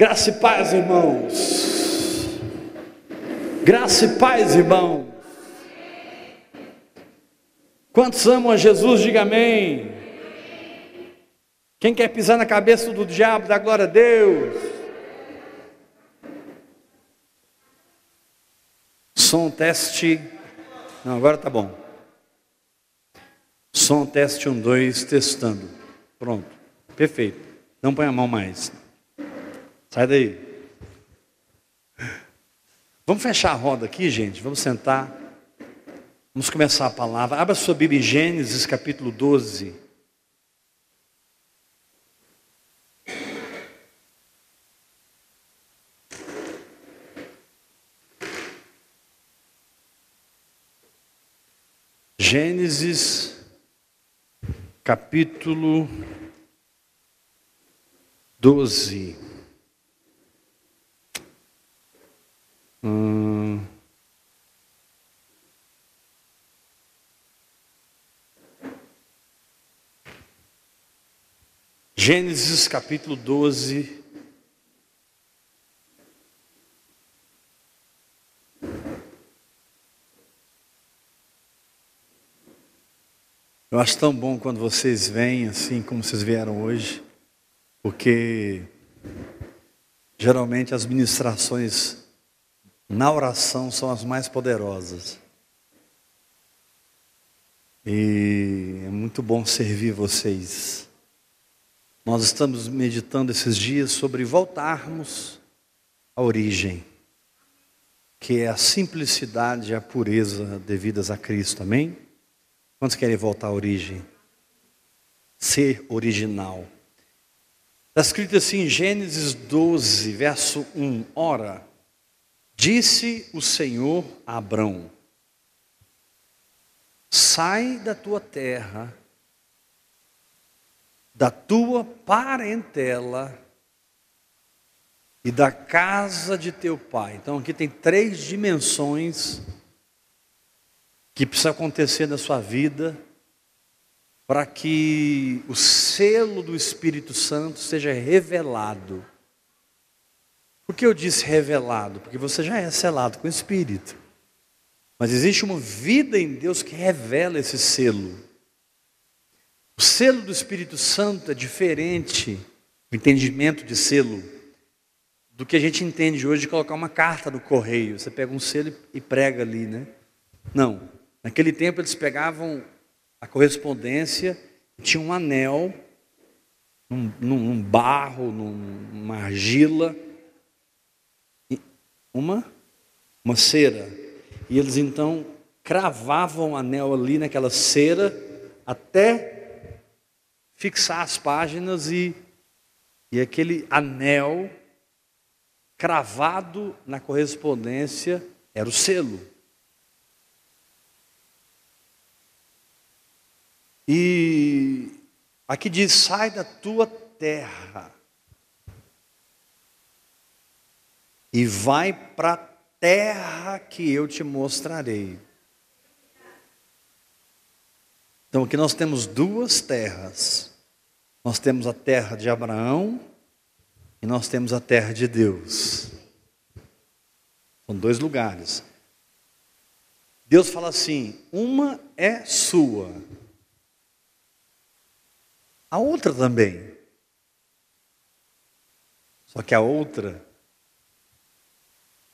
Graça e paz, irmãos. Graça e paz, irmãos. Quantos amam a Jesus, diga amém. Quem quer pisar na cabeça do diabo, dá glória a Deus. Som teste. Não, agora tá bom. Som teste 1, um, 2, testando. Pronto. Perfeito. Não põe a mão mais. Sai daí. Vamos fechar a roda aqui, gente. Vamos sentar. Vamos começar a palavra. Abra sua Bíblia em Gênesis capítulo 12. Gênesis capítulo 12. Hum. Gênesis capítulo 12. Eu acho tão bom quando vocês vêm assim como vocês vieram hoje, porque geralmente as ministrações na oração são as mais poderosas. E é muito bom servir vocês. Nós estamos meditando esses dias sobre voltarmos à origem, que é a simplicidade e a pureza devidas a Cristo, amém? Quantos querem voltar à origem? Ser original. Está escrito assim em Gênesis 12, verso 1: Ora, disse o Senhor a Abrão: Sai da tua terra, da tua parentela e da casa de teu pai. Então aqui tem três dimensões que precisa acontecer na sua vida para que o selo do Espírito Santo seja revelado. Por que eu disse revelado? Porque você já é selado com o Espírito. Mas existe uma vida em Deus que revela esse selo. O selo do Espírito Santo é diferente, o entendimento de selo, do que a gente entende hoje de colocar uma carta no correio. Você pega um selo e prega ali, né? Não. Naquele tempo eles pegavam a correspondência, tinha um anel, num, num barro, numa argila, uma, uma cera. E eles então cravavam o anel ali naquela cera até fixar as páginas e, e aquele anel cravado na correspondência era o selo. E aqui diz: sai da tua terra e vai para a terra que eu te mostrarei. Então aqui nós temos duas terras. Nós temos a terra de Abraão e nós temos a terra de Deus. São dois lugares. Deus fala assim: uma é sua a outra também. Só que a outra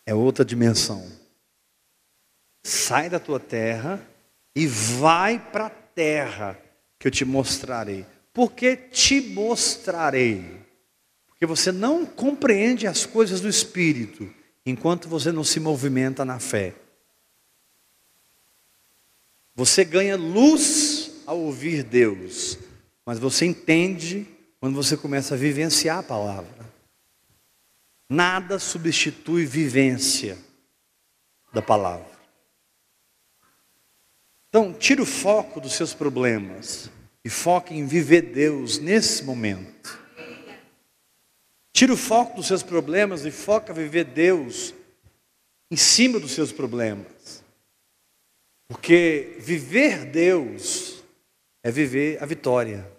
é outra dimensão. Sai da tua terra e vai para a terra que eu te mostrarei. Por que te mostrarei? Porque você não compreende as coisas do Espírito enquanto você não se movimenta na fé. Você ganha luz ao ouvir Deus, mas você entende quando você começa a vivenciar a palavra. Nada substitui vivência da palavra. Então, tire o foco dos seus problemas e foque em viver Deus nesse momento. Tire o foco dos seus problemas e foca em viver Deus em cima dos seus problemas. Porque viver Deus é viver a vitória.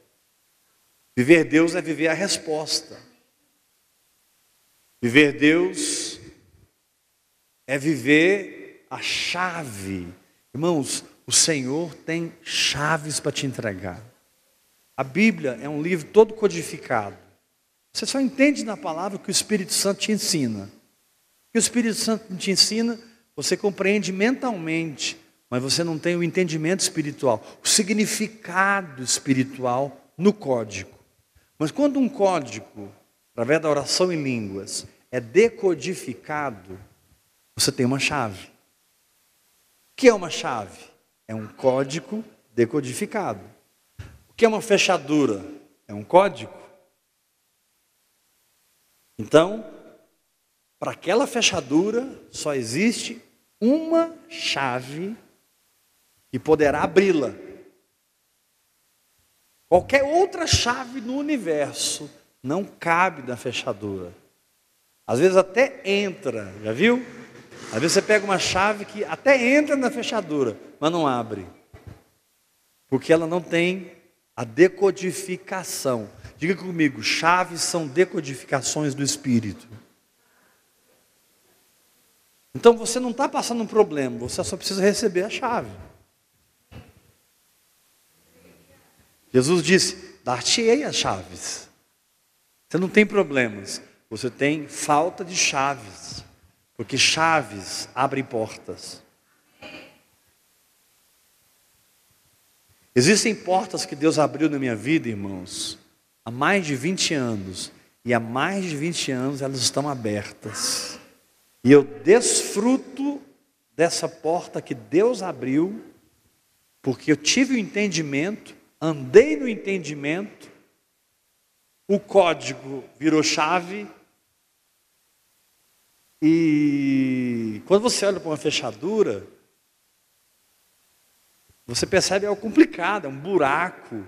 Viver Deus é viver a resposta. Viver Deus é viver a chave. Irmãos, o Senhor tem chaves para te entregar. A Bíblia é um livro todo codificado. Você só entende na palavra que o Espírito Santo te ensina. O que o Espírito Santo te ensina, você compreende mentalmente, mas você não tem o entendimento espiritual, o significado espiritual no código. Mas quando um código, através da oração em línguas, é decodificado, você tem uma chave. O que é uma chave? É um código decodificado. O que é uma fechadura? É um código. Então, para aquela fechadura só existe uma chave que poderá abri-la. Qualquer outra chave no universo não cabe na fechadura. Às vezes até entra, já viu? Às vezes você pega uma chave que até entra na fechadura, mas não abre. Porque ela não tem a decodificação. Diga comigo, chaves são decodificações do Espírito. Então você não está passando um problema, você só precisa receber a chave. Jesus disse: Dar-te-ei as chaves. Você não tem problemas, você tem falta de chaves, porque chaves abrem portas. Existem portas que Deus abriu na minha vida, irmãos, há mais de 20 anos, e há mais de 20 anos elas estão abertas. E eu desfruto dessa porta que Deus abriu, porque eu tive o entendimento andei no entendimento, o código virou chave, e quando você olha para uma fechadura, você percebe algo complicado, é um buraco,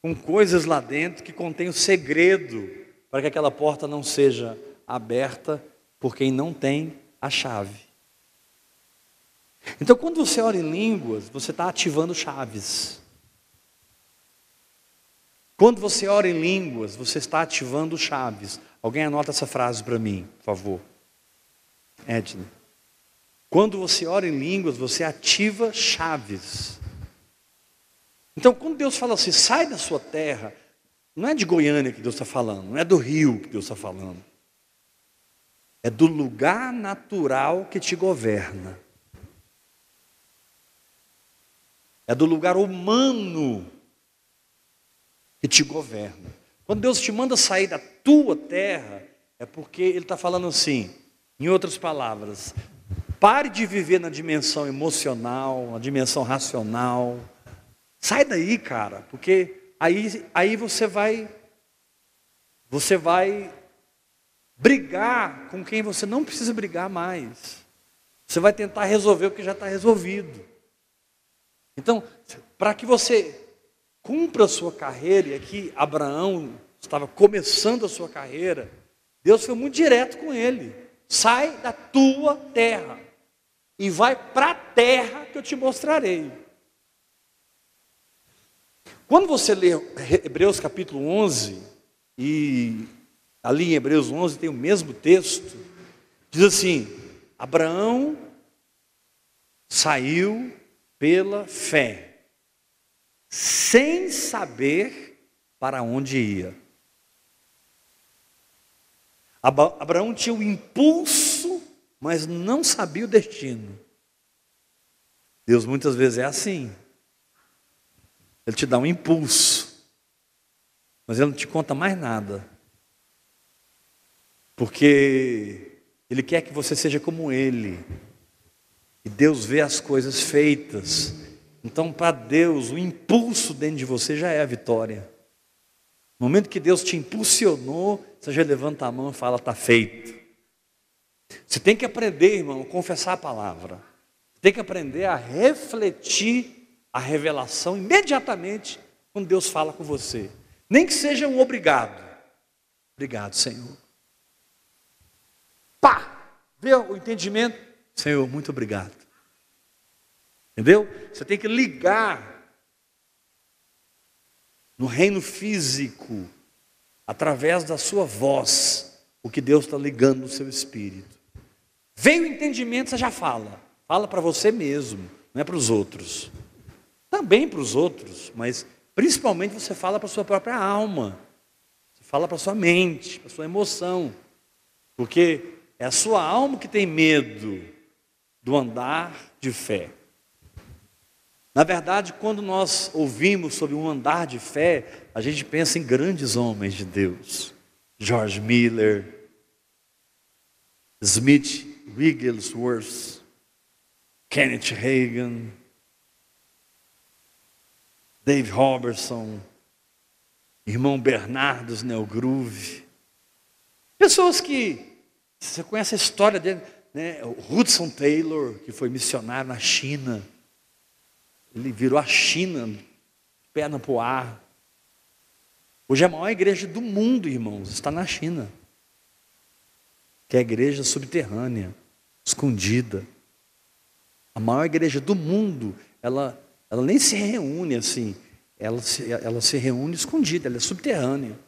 com coisas lá dentro que contém o segredo para que aquela porta não seja aberta por quem não tem a chave. Então, quando você ora em línguas, você está ativando chaves. Quando você ora em línguas, você está ativando chaves. Alguém anota essa frase para mim, por favor. Edna. Quando você ora em línguas, você ativa chaves. Então, quando Deus fala assim, sai da sua terra, não é de Goiânia que Deus está falando, não é do rio que Deus está falando. É do lugar natural que te governa. É do lugar humano que te governa. Quando Deus te manda sair da tua terra, é porque Ele está falando assim, em outras palavras, pare de viver na dimensão emocional, na dimensão racional. Sai daí, cara, porque aí, aí você vai você vai brigar com quem você não precisa brigar mais. Você vai tentar resolver o que já está resolvido. Então, para que você cumpra a sua carreira, e aqui Abraão estava começando a sua carreira, Deus foi muito direto com ele: sai da tua terra e vai para a terra que eu te mostrarei. Quando você lê Hebreus capítulo 11, e ali em Hebreus 11 tem o mesmo texto, diz assim: Abraão saiu pela fé sem saber para onde ia. Abraão tinha o impulso, mas não sabia o destino. Deus muitas vezes é assim. Ele te dá um impulso, mas ele não te conta mais nada. Porque ele quer que você seja como ele. E Deus vê as coisas feitas então, para Deus, o impulso dentro de você já é a vitória. No momento que Deus te impulsionou, você já levanta a mão e fala: está feito. Você tem que aprender, irmão, a confessar a palavra. Tem que aprender a refletir a revelação imediatamente quando Deus fala com você. Nem que seja um obrigado. Obrigado, Senhor. Pá! Vê o entendimento? Senhor, muito obrigado. Entendeu? Você tem que ligar no reino físico, através da sua voz, o que Deus está ligando no seu espírito. Veio o entendimento, você já fala. Fala para você mesmo, não é para os outros. Também para os outros, mas principalmente você fala para a sua própria alma. Você fala para a sua mente, para a sua emoção. Porque é a sua alma que tem medo do andar de fé. Na verdade, quando nós ouvimos sobre um andar de fé, a gente pensa em grandes homens de Deus. George Miller, Smith Wigglesworth, Kenneth Reagan, Dave Robertson, irmão Bernardo Snellgroove. Pessoas que, você conhece a história dele, né? Hudson Taylor, que foi missionário na China. Ele virou a China, perna para o ar. Hoje é a maior igreja do mundo, irmãos, está na China. Que é a igreja subterrânea, escondida. A maior igreja do mundo, ela, ela nem se reúne assim, ela se, ela se reúne escondida, ela é subterrânea.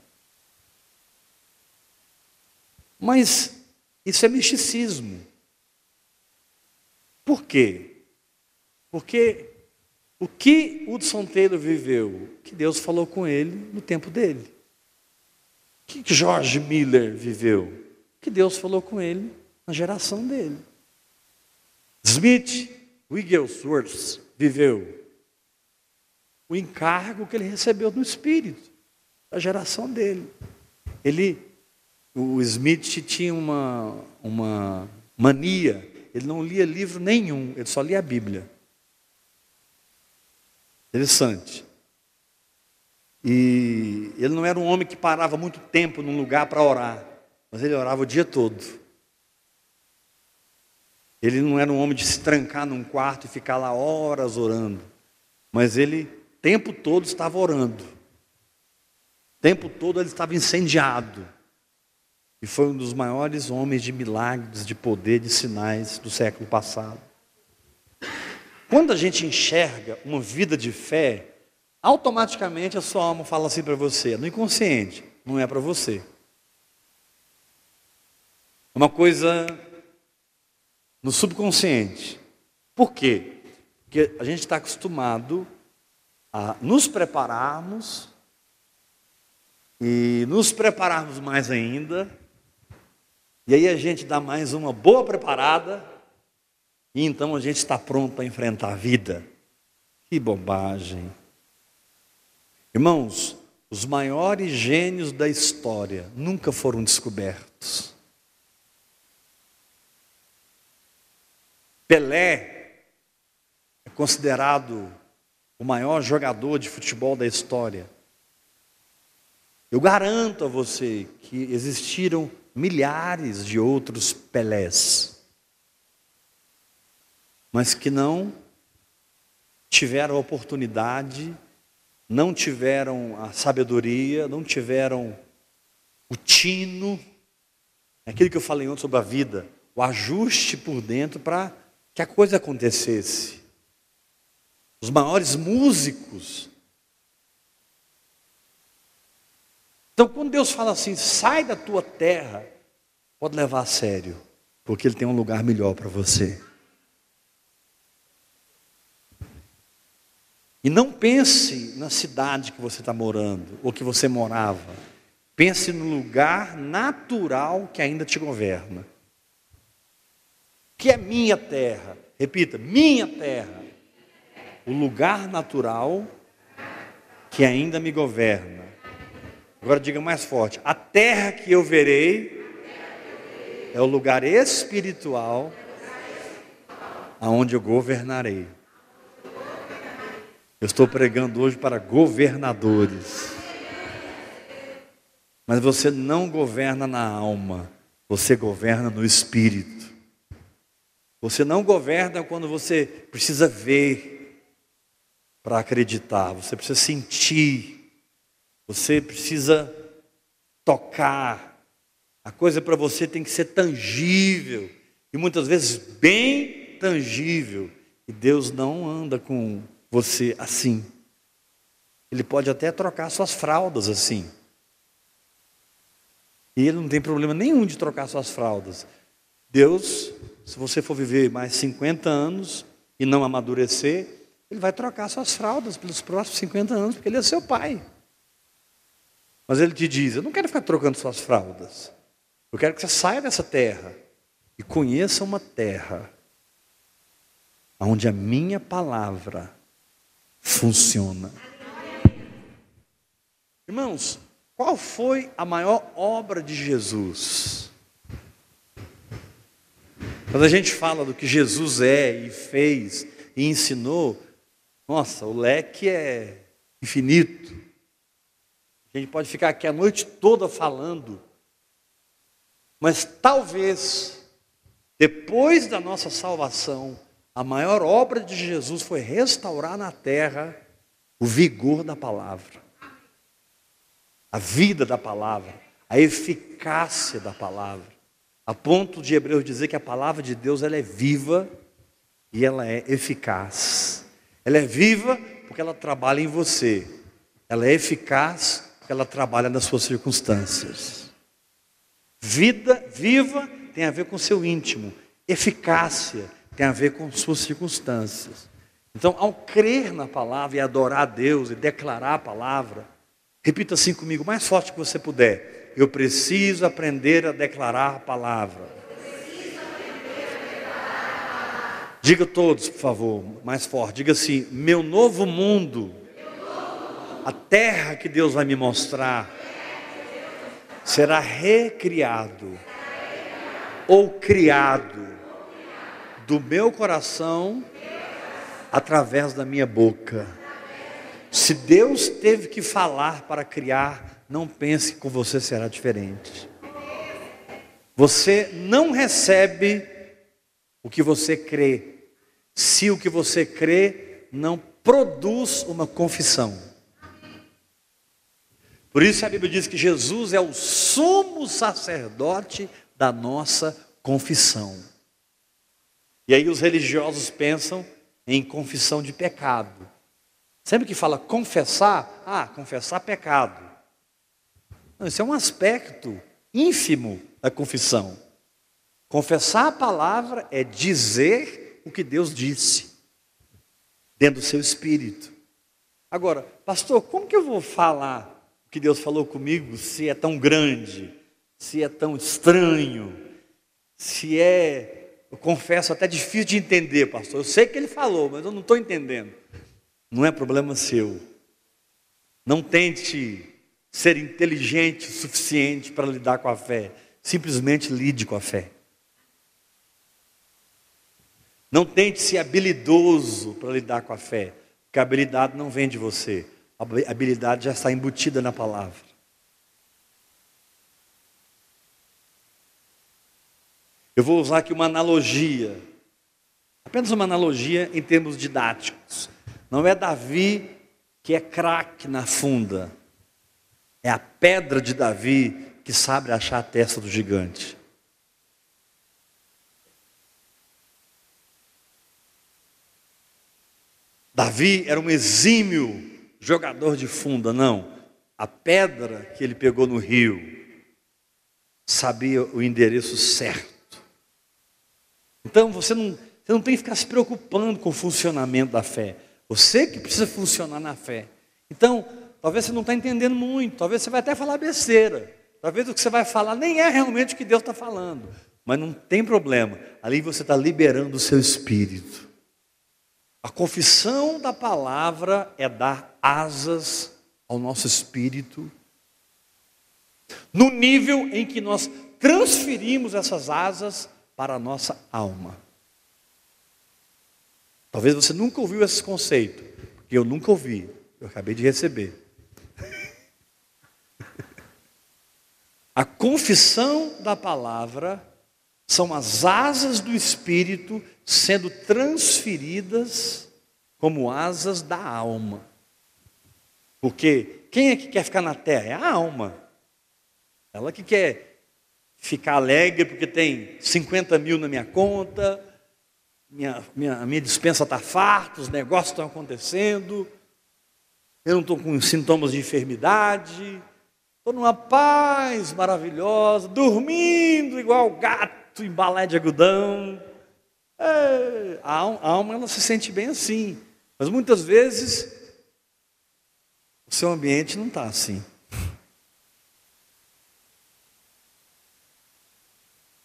Mas isso é misticismo. Por quê? Porque o que Hudson Taylor viveu? Que Deus falou com ele no tempo dele. O que George Miller viveu? Que Deus falou com ele na geração dele. Smith Wigglesworth viveu o encargo que ele recebeu no Espírito, da geração dele. Ele, o Smith tinha uma, uma mania, ele não lia livro nenhum, ele só lia a Bíblia. Interessante. E ele não era um homem que parava muito tempo num lugar para orar, mas ele orava o dia todo. Ele não era um homem de se trancar num quarto e ficar lá horas orando, mas ele o tempo todo estava orando. O tempo todo ele estava incendiado. E foi um dos maiores homens de milagres, de poder, de sinais do século passado. Quando a gente enxerga uma vida de fé, automaticamente a sua alma fala assim para você, no inconsciente, não é para você. Uma coisa no subconsciente. Por quê? Porque a gente está acostumado a nos prepararmos e nos prepararmos mais ainda, e aí a gente dá mais uma boa preparada e então a gente está pronto para enfrentar a vida. Que bobagem. Irmãos, os maiores gênios da história nunca foram descobertos. Pelé é considerado o maior jogador de futebol da história. Eu garanto a você que existiram milhares de outros Pelés mas que não tiveram a oportunidade, não tiveram a sabedoria, não tiveram o tino, aquilo que eu falei ontem sobre a vida, o ajuste por dentro para que a coisa acontecesse. Os maiores músicos. Então, quando Deus fala assim, sai da tua terra, pode levar a sério, porque Ele tem um lugar melhor para você. E não pense na cidade que você está morando, ou que você morava. Pense no lugar natural que ainda te governa. Que é minha terra. Repita, minha terra. O lugar natural que ainda me governa. Agora diga mais forte: a terra que eu verei é o lugar espiritual aonde eu governarei. Eu estou pregando hoje para governadores. Mas você não governa na alma, você governa no espírito. Você não governa quando você precisa ver para acreditar, você precisa sentir, você precisa tocar. A coisa para você tem que ser tangível, e muitas vezes bem tangível. E Deus não anda com você assim. Ele pode até trocar suas fraldas assim. E ele não tem problema nenhum de trocar suas fraldas. Deus, se você for viver mais 50 anos e não amadurecer, ele vai trocar suas fraldas pelos próximos 50 anos, porque ele é seu pai. Mas ele te diz: Eu não quero ficar trocando suas fraldas. Eu quero que você saia dessa terra e conheça uma terra onde a minha palavra funciona. Irmãos, qual foi a maior obra de Jesus? Quando a gente fala do que Jesus é e fez e ensinou, nossa, o leque é infinito. A gente pode ficar aqui a noite toda falando, mas talvez, depois da nossa salvação, a maior obra de Jesus foi restaurar na terra o vigor da palavra a vida da palavra, a eficácia da palavra, a ponto de Hebreus dizer que a palavra de Deus ela é viva e ela é eficaz. Ela é viva porque ela trabalha em você. Ela é eficaz porque ela trabalha nas suas circunstâncias. Vida viva tem a ver com seu íntimo. Eficácia tem a ver com suas circunstâncias. Então, ao crer na palavra e adorar a Deus e declarar a palavra, Repita assim comigo, mais forte que você puder. Eu preciso aprender a declarar a palavra. Diga todos, por favor, mais forte. Diga assim: meu novo mundo, a terra que Deus vai me mostrar, será recriado ou criado do meu coração através da minha boca. Se Deus teve que falar para criar, não pense que com você será diferente. Você não recebe o que você crê, se o que você crê não produz uma confissão. Por isso a Bíblia diz que Jesus é o sumo sacerdote da nossa confissão. E aí os religiosos pensam em confissão de pecado. Sempre que fala confessar, ah, confessar pecado. Não, isso é um aspecto ínfimo da confissão. Confessar a palavra é dizer o que Deus disse, dentro do seu espírito. Agora, pastor, como que eu vou falar o que Deus falou comigo se é tão grande, se é tão estranho, se é, eu confesso, até difícil de entender, pastor? Eu sei que ele falou, mas eu não estou entendendo não é problema seu. Não tente ser inteligente o suficiente para lidar com a fé. Simplesmente lide com a fé. Não tente ser habilidoso para lidar com a fé, porque a habilidade não vem de você. A habilidade já está embutida na palavra. Eu vou usar aqui uma analogia, apenas uma analogia em termos didáticos. Não é Davi que é craque na funda, é a pedra de Davi que sabe achar a testa do gigante. Davi era um exímio jogador de funda, não. A pedra que ele pegou no rio sabia o endereço certo. Então você não, você não tem que ficar se preocupando com o funcionamento da fé. Você que precisa funcionar na fé. Então, talvez você não está entendendo muito, talvez você vai até falar besteira. Talvez o que você vai falar nem é realmente o que Deus está falando. Mas não tem problema. Ali você está liberando o seu espírito. A confissão da palavra é dar asas ao nosso espírito, no nível em que nós transferimos essas asas para a nossa alma. Talvez você nunca ouviu esse conceito, porque eu nunca ouvi, eu acabei de receber. A confissão da palavra são as asas do Espírito sendo transferidas como asas da alma. Porque quem é que quer ficar na terra? É a alma. Ela que quer ficar alegre porque tem 50 mil na minha conta, minha, minha, minha dispensa está farta, os negócios estão acontecendo, eu não estou com sintomas de enfermidade, estou numa paz maravilhosa, dormindo igual gato em balé de algodão. É, a alma ela se sente bem assim, mas muitas vezes o seu ambiente não está assim.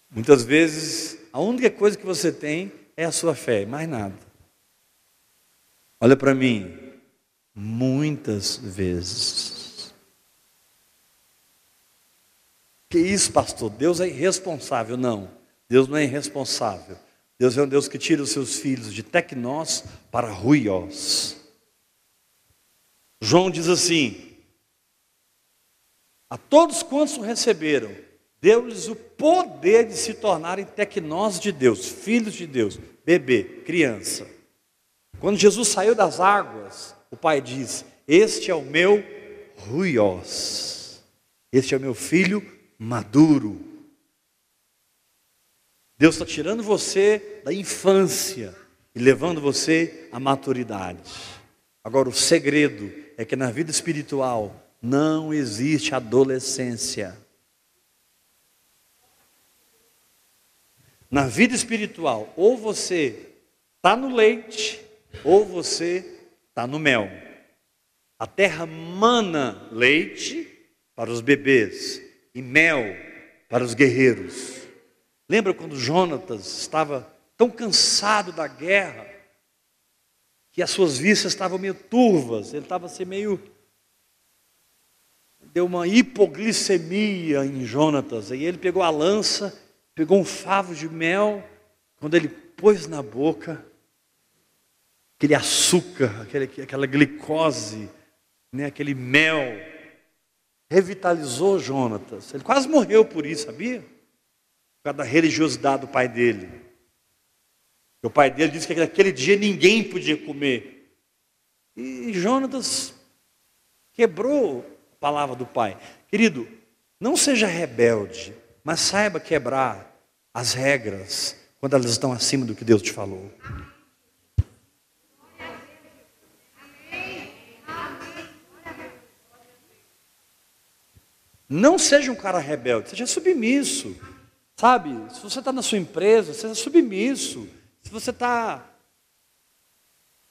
Muitas vezes a única coisa que você tem é a sua fé, mais nada. Olha para mim, muitas vezes. Que isso, pastor? Deus é irresponsável? Não, Deus não é irresponsável. Deus é um Deus que tira os seus filhos de tecnós para ruiós. João diz assim: A todos quantos o receberam, deu-lhes o poder de se tornarem tecnós de Deus, filhos de Deus, bebê, criança. Quando Jesus saiu das águas, o Pai diz: Este é o meu ruiós, este é o meu filho maduro. Deus está tirando você da infância e levando você à maturidade. Agora, o segredo é que na vida espiritual não existe adolescência. Na vida espiritual, ou você está no leite, ou você está no mel. A terra mana leite para os bebês e mel para os guerreiros. Lembra quando Jonatas estava tão cansado da guerra que as suas vistas estavam meio turvas, ele estava assim meio deu uma hipoglicemia em Jonatas. E ele pegou a lança, pegou um favo de mel, quando ele pôs na boca, aquele açúcar, aquele, aquela glicose, né, aquele mel, revitalizou Jonatas. Ele quase morreu por isso, sabia? por causa da religiosidade do pai dele. O pai dele disse que naquele dia ninguém podia comer. E Jonatas quebrou a palavra do pai. Querido, não seja rebelde, mas saiba quebrar as regras quando elas estão acima do que Deus te falou. Não seja um cara rebelde, seja submisso. Sabe, se você está na sua empresa, seja submisso. Se você está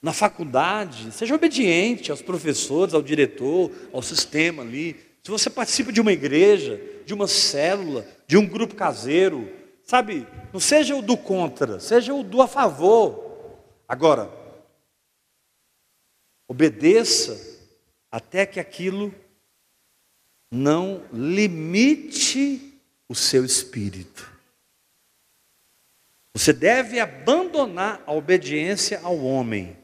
na faculdade, seja obediente aos professores, ao diretor, ao sistema ali. Se você participa de uma igreja, de uma célula, de um grupo caseiro, sabe, não seja o do contra, seja o do a favor. Agora, obedeça até que aquilo não limite o seu espírito. Você deve abandonar a obediência ao homem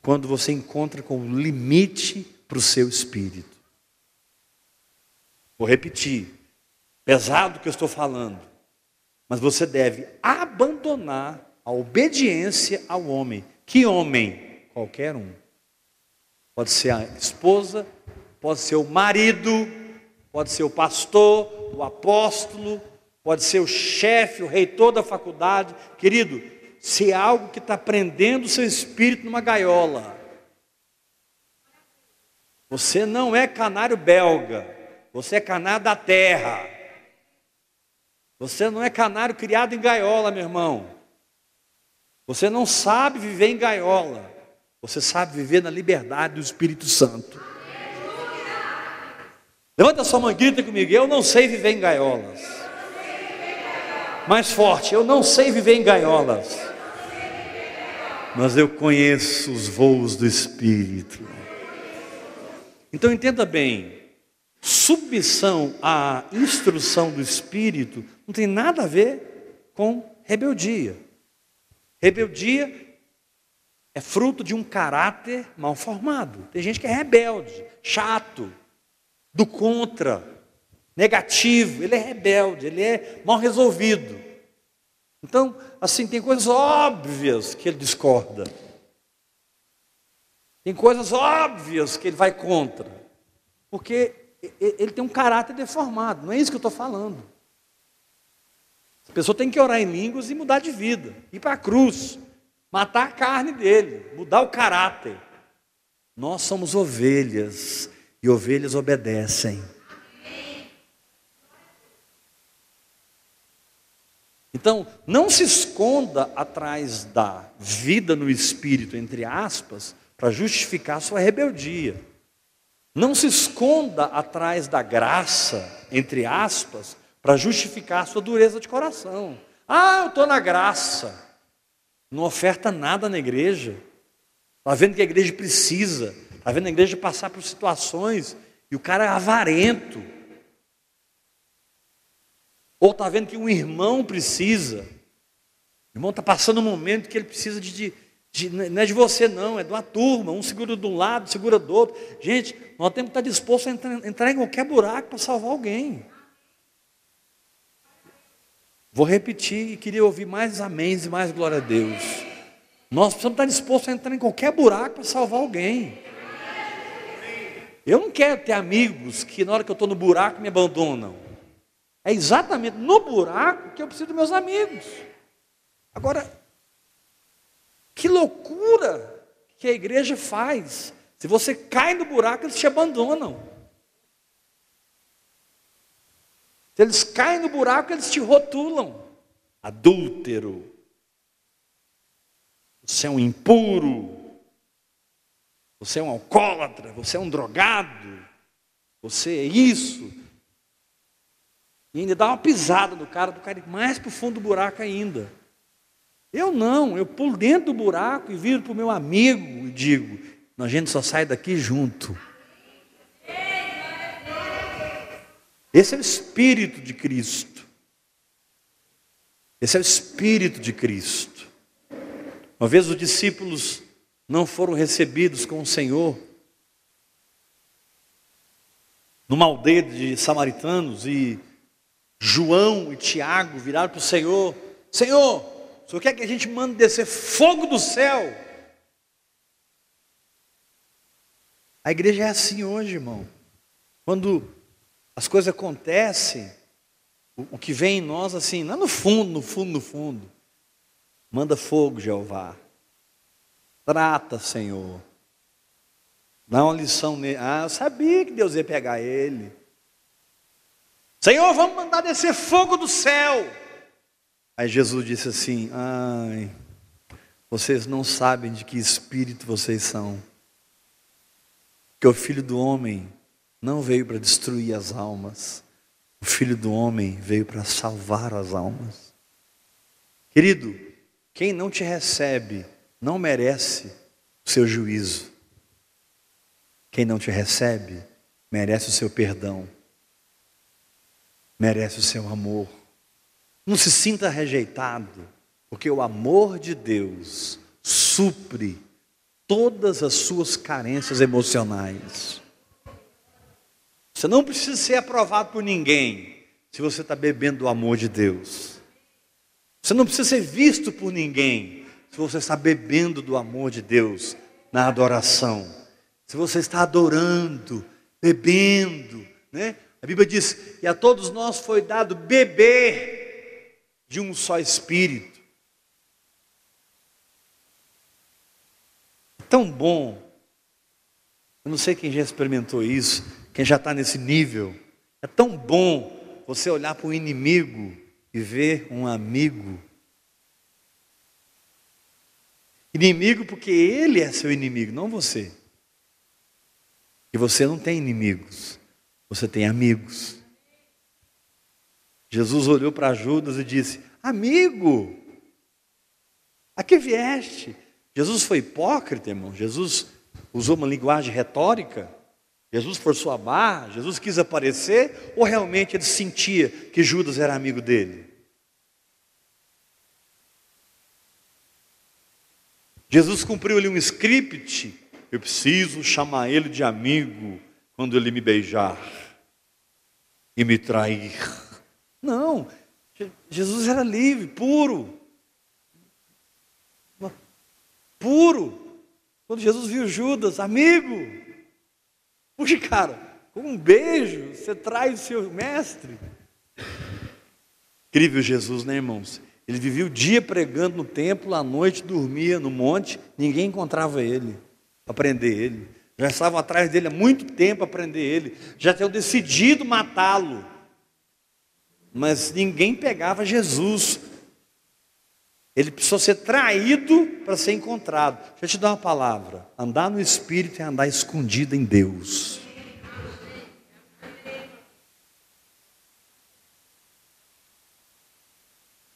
quando você encontra com um limite para o seu espírito. Vou repetir, pesado que eu estou falando, mas você deve abandonar a obediência ao homem. Que homem? Qualquer um. Pode ser a esposa, pode ser o marido, pode ser o pastor, o apóstolo, pode ser o chefe, o reitor da faculdade. Querido, se é algo que está prendendo o seu espírito numa gaiola, você não é canário belga, você é canário da terra. Você não é canário criado em gaiola, meu irmão. Você não sabe viver em gaiola. Você sabe viver na liberdade do Espírito Santo. Levanta sua mão e grita comigo. Eu não sei viver em gaiolas. Mais forte, eu não sei viver em gaiolas. Mas eu conheço os voos do Espírito. Então entenda bem, submissão à instrução do Espírito não tem nada a ver com rebeldia. Rebeldia é fruto de um caráter mal formado. Tem gente que é rebelde, chato, do contra, negativo, ele é rebelde, ele é mal resolvido. Então, assim, tem coisas óbvias que ele discorda. Tem coisas óbvias que ele vai contra. Porque ele tem um caráter deformado. Não é isso que eu estou falando. A pessoa tem que orar em línguas e mudar de vida, ir para a cruz, matar a carne dele, mudar o caráter. Nós somos ovelhas e ovelhas obedecem. Então, não se esconda atrás da vida no espírito, entre aspas, para justificar sua rebeldia. Não se esconda atrás da graça, entre aspas, para justificar sua dureza de coração. Ah, eu estou na graça. Não oferta nada na igreja. Está vendo que a igreja precisa. Está vendo a igreja passar por situações e o cara é avarento. Ou está vendo que um irmão precisa. O irmão está passando um momento que ele precisa de, de, de, Não é de você, não, é de uma turma. Um segura de um lado, segura do outro. Gente, nós temos que estar disposto a entrar, entrar em qualquer buraco para salvar alguém. Vou repetir e queria ouvir mais améns e mais glória a Deus. Nós precisamos estar dispostos a entrar em qualquer buraco para salvar alguém. Eu não quero ter amigos que na hora que eu estou no buraco me abandonam. É exatamente no buraco que eu preciso dos meus amigos. Agora, que loucura que a igreja faz. Se você cai no buraco, eles te abandonam. Se eles caem no buraco, eles te rotulam. Adúltero. Você é um impuro. Você é um alcoólatra, você é um drogado, você é isso. E ainda dá uma pisada no cara, do cara ir mais para o fundo do buraco ainda. Eu não, eu pulo dentro do buraco e viro para o meu amigo e digo: a gente só sai daqui junto. Esse é o Espírito de Cristo. Esse é o Espírito de Cristo. Uma vez os discípulos não foram recebidos com o Senhor. Numa aldeia de samaritanos, e João e Tiago viraram para o Senhor: Senhor, o Senhor quer que a gente mande descer fogo do céu? A igreja é assim hoje, irmão. Quando as coisas acontecem, o, que vem em nós, assim, lá no fundo, no fundo, no fundo, manda fogo, Jeová. Trata, Senhor. Dá uma lição nele. Ah, eu sabia que Deus ia pegar ele. Senhor, vamos mandar descer fogo do céu. Aí Jesus disse assim: Ai, vocês não sabem de que espírito vocês são. Que o filho do homem não veio para destruir as almas, o filho do homem veio para salvar as almas. Querido, quem não te recebe, não merece o seu juízo. Quem não te recebe, merece o seu perdão, merece o seu amor. Não se sinta rejeitado, porque o amor de Deus supre todas as suas carências emocionais. Você não precisa ser aprovado por ninguém se você está bebendo o amor de Deus. Você não precisa ser visto por ninguém se você está bebendo do amor de Deus na adoração, se você está adorando, bebendo, né? A Bíblia diz: e a todos nós foi dado beber de um só Espírito. Tão bom. Eu não sei quem já experimentou isso, quem já está nesse nível. É tão bom você olhar para o inimigo e ver um amigo Inimigo porque ele é seu inimigo, não você. E você não tem inimigos, você tem amigos. Jesus olhou para Judas e disse: Amigo, a que vieste? Jesus foi hipócrita, irmão. Jesus usou uma linguagem retórica. Jesus forçou a barra. Jesus quis aparecer. Ou realmente ele sentia que Judas era amigo dele? Jesus cumpriu ali um script. Eu preciso chamar ele de amigo quando ele me beijar e me trair. Não, Jesus era livre, puro. Puro. Quando Jesus viu Judas, amigo, puxa, cara, com um beijo você traz o seu mestre. Incrível Jesus, né, irmãos? Ele vivia o dia pregando no templo, à noite dormia no monte, ninguém encontrava ele, para prender ele. Já estavam atrás dele há muito tempo para prender ele, já tinham decidido matá-lo. Mas ninguém pegava Jesus, Ele precisou ser traído para ser encontrado. Deixa eu te dar uma palavra: andar no Espírito é andar escondido em Deus.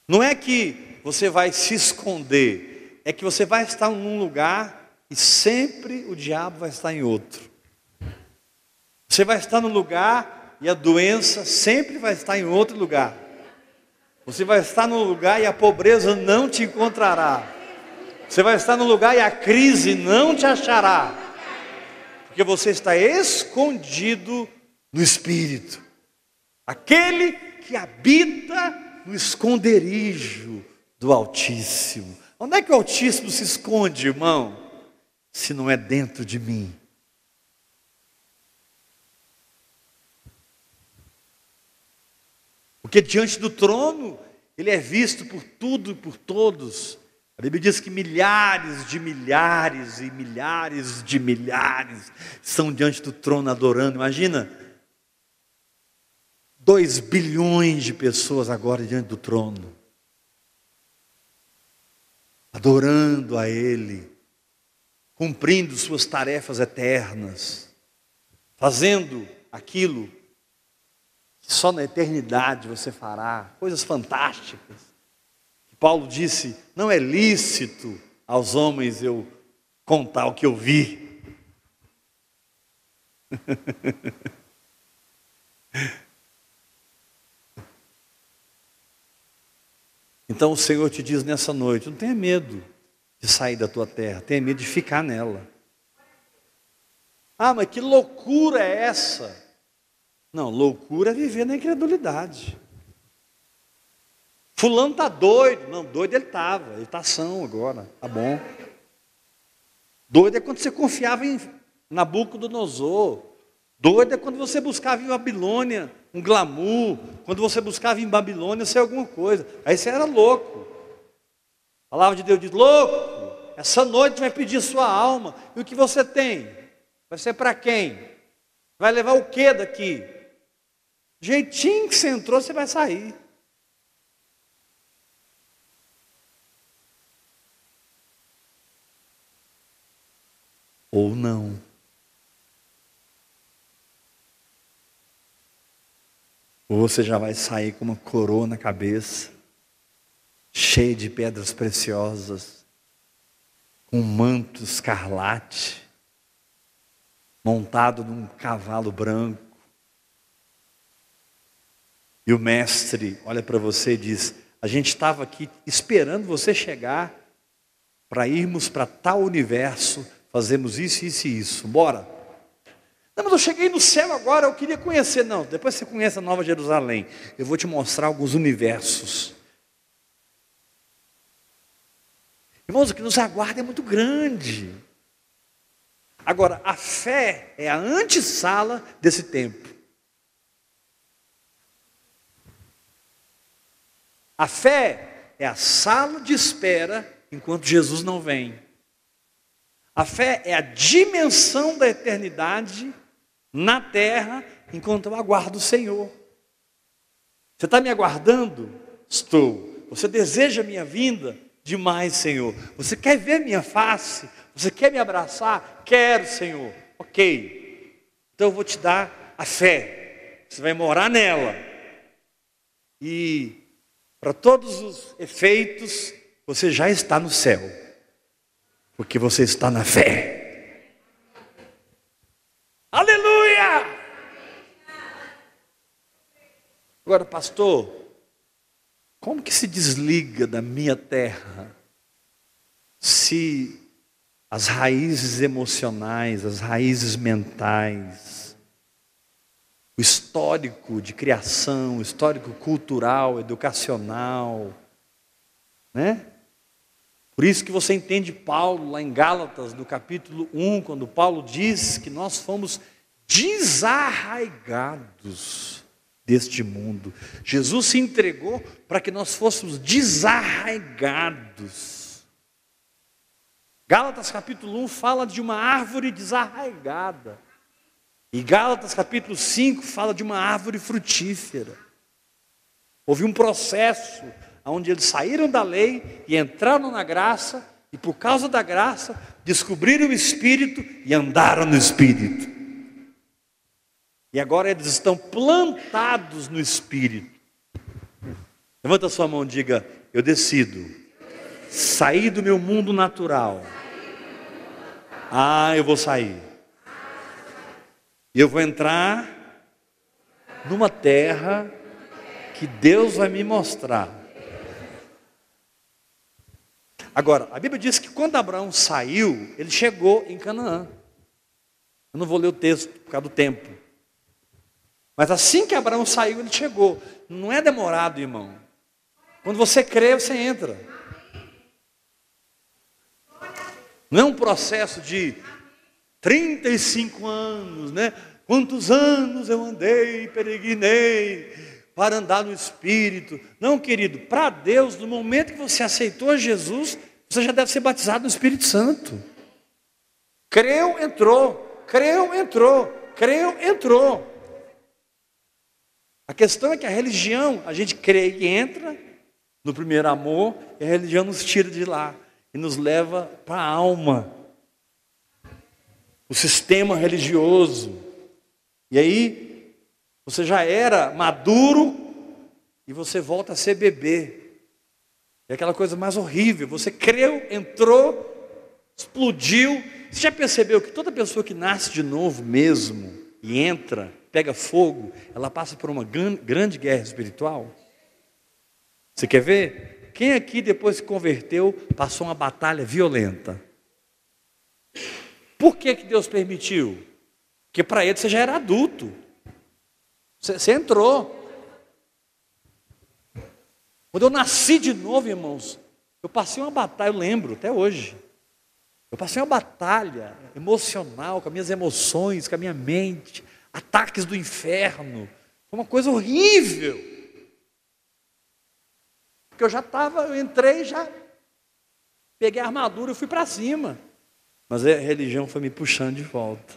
Não é que você vai se esconder, é que você vai estar num lugar e sempre o diabo vai estar em outro. Você vai estar num lugar e a doença sempre vai estar em outro lugar. Você vai estar num lugar e a pobreza não te encontrará. Você vai estar num lugar e a crise não te achará. Porque você está escondido no Espírito. Aquele que habita no esconderijo do Altíssimo. Onde é que o Altíssimo se esconde, irmão? Se não é dentro de mim. Porque diante do trono, ele é visto por tudo e por todos. A Bíblia diz que milhares de milhares e milhares de milhares estão diante do trono adorando. Imagina, dois bilhões de pessoas agora diante do trono, adorando a Ele, cumprindo suas tarefas eternas, fazendo aquilo que só na eternidade você fará, coisas fantásticas. Paulo disse: não é lícito aos homens eu contar o que eu vi. então o Senhor te diz nessa noite: não tenha medo de sair da tua terra, tenha medo de ficar nela. Ah, mas que loucura é essa? Não, loucura é viver na incredulidade. Fulano está doido. Não, doido ele estava, ele está são agora, tá bom. Doido é quando você confiava em Nabucodonosor. Doido é quando você buscava em Babilônia um glamour, quando você buscava em Babilônia ser alguma coisa. Aí você era louco. A palavra de Deus diz: louco, essa noite vai pedir sua alma. E o que você tem? Vai ser para quem? Vai levar o que daqui? Jeitinho que você entrou, você vai sair. Ou não. Ou você já vai sair com uma coroa na cabeça, cheia de pedras preciosas, com um manto escarlate, montado num cavalo branco, e o mestre olha para você e diz: A gente estava aqui esperando você chegar para irmos para tal universo, fazemos isso, isso e isso. Bora. Não, mas eu cheguei no céu agora, eu queria conhecer. Não, depois você conhece a Nova Jerusalém. Eu vou te mostrar alguns universos. Irmãos, o que nos aguarda é muito grande. Agora, a fé é a antessala desse tempo. A fé é a sala de espera enquanto Jesus não vem. A fé é a dimensão da eternidade na terra enquanto eu aguardo o Senhor. Você está me aguardando? Estou. Você deseja minha vinda? Demais, Senhor. Você quer ver minha face? Você quer me abraçar? Quero, Senhor. Ok. Então eu vou te dar a fé. Você vai morar nela. E para todos os efeitos, você já está no céu, porque você está na fé. Aleluia! Agora, pastor, como que se desliga da minha terra se as raízes emocionais, as raízes mentais, o histórico de criação, o histórico cultural, educacional, né? Por isso que você entende Paulo lá em Gálatas, no capítulo 1, quando Paulo diz que nós fomos desarraigados deste mundo. Jesus se entregou para que nós fôssemos desarraigados. Gálatas capítulo 1 fala de uma árvore desarraigada. E Gálatas capítulo 5 fala de uma árvore frutífera. Houve um processo onde eles saíram da lei e entraram na graça, e por causa da graça, descobriram o Espírito e andaram no Espírito. E agora eles estão plantados no Espírito. Levanta sua mão e diga: Eu decido sair do meu mundo natural. Ah, eu vou sair. E eu vou entrar numa terra que Deus vai me mostrar. Agora, a Bíblia diz que quando Abraão saiu, ele chegou em Canaã. Eu não vou ler o texto por causa do tempo. Mas assim que Abraão saiu, ele chegou. Não é demorado, irmão. Quando você crê, você entra. Não é um processo de 35 anos, né? Quantos anos eu andei, peregrinei para andar no Espírito. Não, querido, para Deus, no momento que você aceitou Jesus, você já deve ser batizado no Espírito Santo. Creu, entrou. Creu, entrou. Creu, entrou. A questão é que a religião, a gente crê e entra no primeiro amor, e a religião nos tira de lá e nos leva para a alma. O sistema religioso, e aí, você já era maduro e você volta a ser bebê. É aquela coisa mais horrível. Você creu, entrou, explodiu. Você já percebeu que toda pessoa que nasce de novo mesmo e entra, pega fogo, ela passa por uma grande guerra espiritual? Você quer ver? Quem aqui depois se converteu passou uma batalha violenta? Por que, que Deus permitiu? Porque para ele você já era adulto. Você, você entrou. Quando eu nasci de novo, irmãos, eu passei uma batalha, eu lembro até hoje. Eu passei uma batalha emocional com as minhas emoções, com a minha mente, ataques do inferno. Foi uma coisa horrível. Porque eu já estava, eu entrei já peguei a armadura e fui para cima. Mas a religião foi me puxando de volta.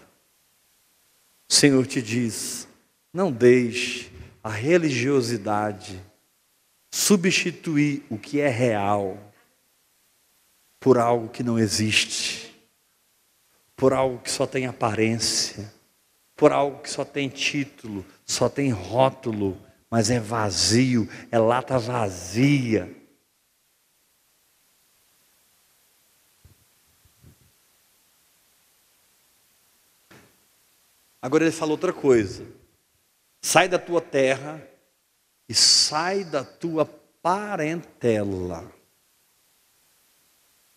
O Senhor te diz: não deixe a religiosidade substituir o que é real por algo que não existe, por algo que só tem aparência, por algo que só tem título, só tem rótulo, mas é vazio, é lata vazia. Agora ele fala outra coisa. Sai da tua terra e sai da tua parentela.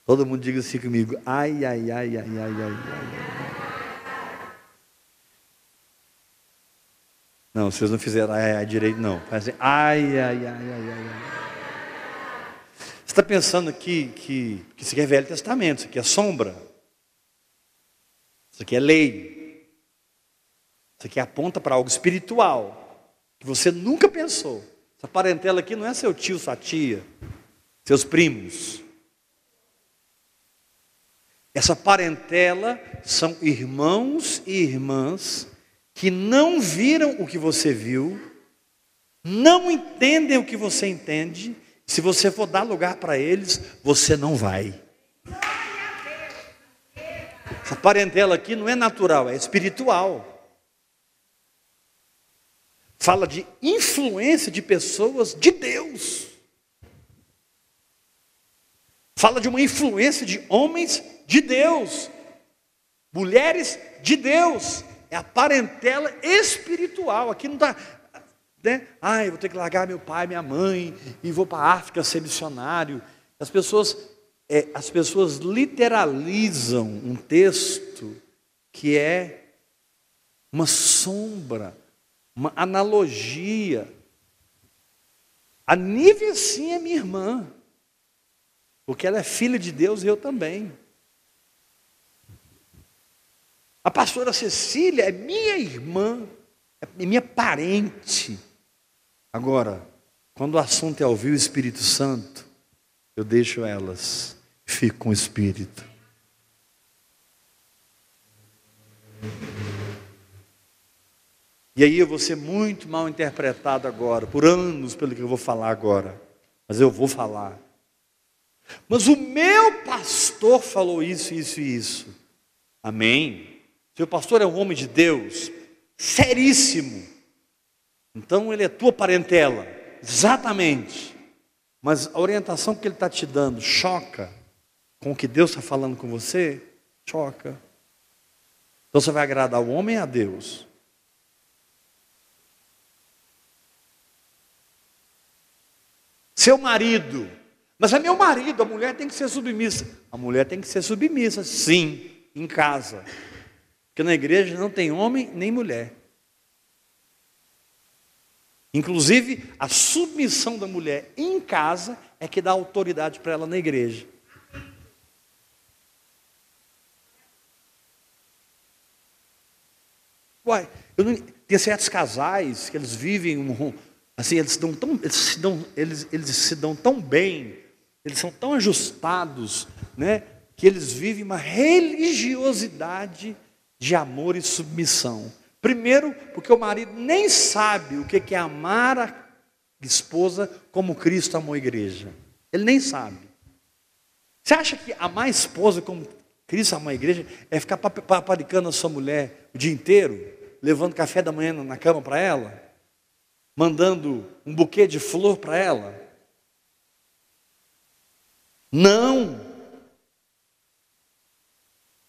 Todo mundo diga assim comigo: ai, ai, ai, ai, ai, ai, ai. Não, vocês não fizeram ai, ai, direito, não. Fazem ai, ai, ai, ai, ai. Você está pensando aqui que, que isso aqui é Velho Testamento, isso aqui é sombra, isso aqui é lei. Isso aqui aponta para algo espiritual, que você nunca pensou. Essa parentela aqui não é seu tio, sua tia, seus primos. Essa parentela são irmãos e irmãs que não viram o que você viu, não entendem o que você entende. Se você for dar lugar para eles, você não vai. Essa parentela aqui não é natural, é espiritual fala de influência de pessoas de Deus. Fala de uma influência de homens de Deus, mulheres de Deus. É a parentela espiritual. Aqui não está. Né? Ah, eu vou ter que largar meu pai, minha mãe, e vou para a África ser missionário. As pessoas, é, as pessoas literalizam um texto que é uma sombra uma analogia. A Nívia sim é minha irmã, porque ela é filha de Deus e eu também. A pastora Cecília é minha irmã, é minha parente. Agora, quando o assunto é ouvir o Espírito Santo, eu deixo elas fico com o Espírito. E aí eu vou ser muito mal interpretado agora, por anos pelo que eu vou falar agora. mas eu vou falar. Mas o meu pastor falou isso, isso e isso. Amém. Seu pastor é um homem de Deus, seríssimo. Então ele é tua parentela, exatamente. Mas a orientação que ele está te dando choca com o que Deus está falando com você? Choca. Então você vai agradar o homem a Deus. Seu marido, mas é meu marido, a mulher tem que ser submissa. A mulher tem que ser submissa, sim, em casa. Porque na igreja não tem homem nem mulher. Inclusive, a submissão da mulher em casa é que dá autoridade para ela na igreja. Uai, não, tem certos casais que eles vivem um, assim, eles, dão tão, eles, se dão, eles, eles se dão tão bem, eles são tão ajustados, né, que eles vivem uma religiosidade de amor e submissão. Primeiro, porque o marido nem sabe o que é amar a esposa como Cristo amou a igreja. Ele nem sabe. Você acha que amar a esposa como Cristo amou a igreja é ficar paparicando a sua mulher o dia inteiro, levando café da manhã na cama para ela, mandando um buquê de flor para ela? Não!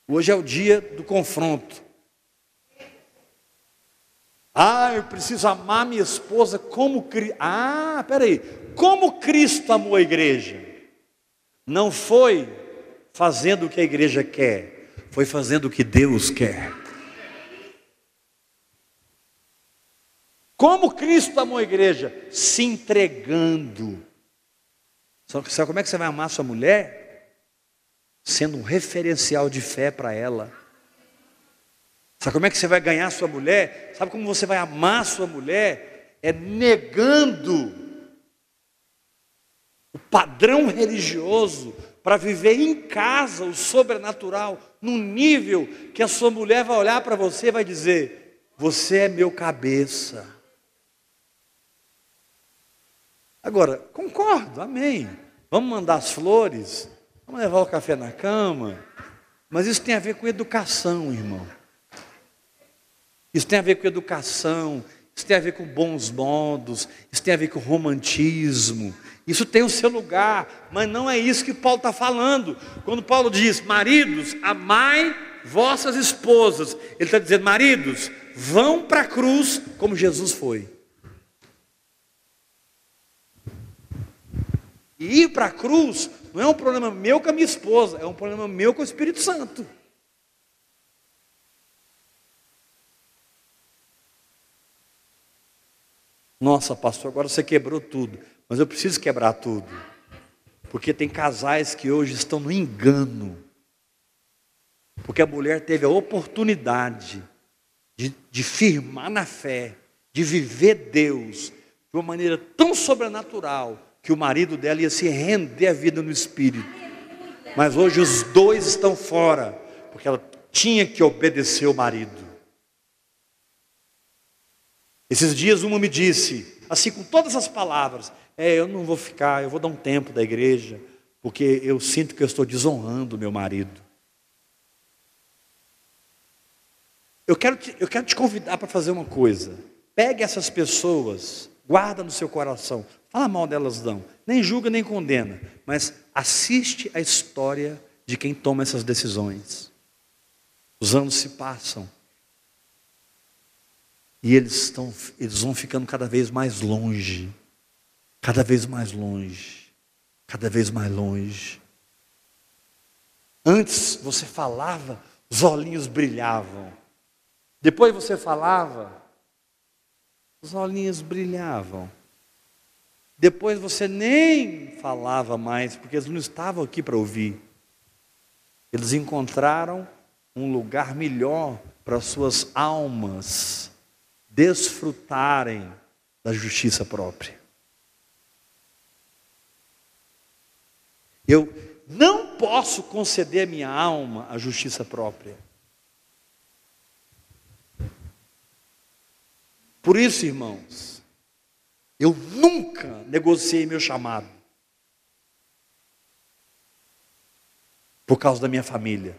Hoje é o dia do confronto. Ah, eu preciso amar minha esposa como Cristo. Ah, peraí. Como Cristo amou a igreja? Não foi fazendo o que a igreja quer, foi fazendo o que Deus quer. Como Cristo amou a igreja? Se entregando. Sabe como é que você vai amar sua mulher? Sendo um referencial de fé para ela. Sabe como é que você vai ganhar sua mulher? Sabe como você vai amar sua mulher? É negando o padrão religioso para viver em casa o sobrenatural, num nível que a sua mulher vai olhar para você e vai dizer: Você é meu cabeça. Agora, concordo, amém. Vamos mandar as flores, vamos levar o café na cama, mas isso tem a ver com educação, irmão. Isso tem a ver com educação, isso tem a ver com bons modos, isso tem a ver com romantismo. Isso tem o seu lugar, mas não é isso que Paulo está falando. Quando Paulo diz, maridos, amai vossas esposas, ele está dizendo, maridos, vão para a cruz como Jesus foi. E ir para a cruz não é um problema meu com a minha esposa, é um problema meu com o Espírito Santo. Nossa, pastor, agora você quebrou tudo. Mas eu preciso quebrar tudo. Porque tem casais que hoje estão no engano. Porque a mulher teve a oportunidade de, de firmar na fé, de viver Deus de uma maneira tão sobrenatural que o marido dela ia se render a vida no espírito. Mas hoje os dois estão fora, porque ela tinha que obedecer o marido. Esses dias uma me disse, assim com todas as palavras, é, eu não vou ficar, eu vou dar um tempo da igreja, porque eu sinto que eu estou desonrando meu marido. Eu quero te, eu quero te convidar para fazer uma coisa. Pegue essas pessoas, guarda no seu coração. Fala mal delas não. Nem julga nem condena, mas assiste a história de quem toma essas decisões. Os anos se passam. E eles, estão, eles vão ficando cada vez mais longe, cada vez mais longe, cada vez mais longe. Antes você falava, os olhinhos brilhavam. Depois você falava, os olhinhos brilhavam. Depois você nem falava mais, porque eles não estavam aqui para ouvir. Eles encontraram um lugar melhor para suas almas desfrutarem da justiça própria. Eu não posso conceder à minha alma a justiça própria. Por isso, irmãos, eu nunca negociei meu chamado. Por causa da minha família.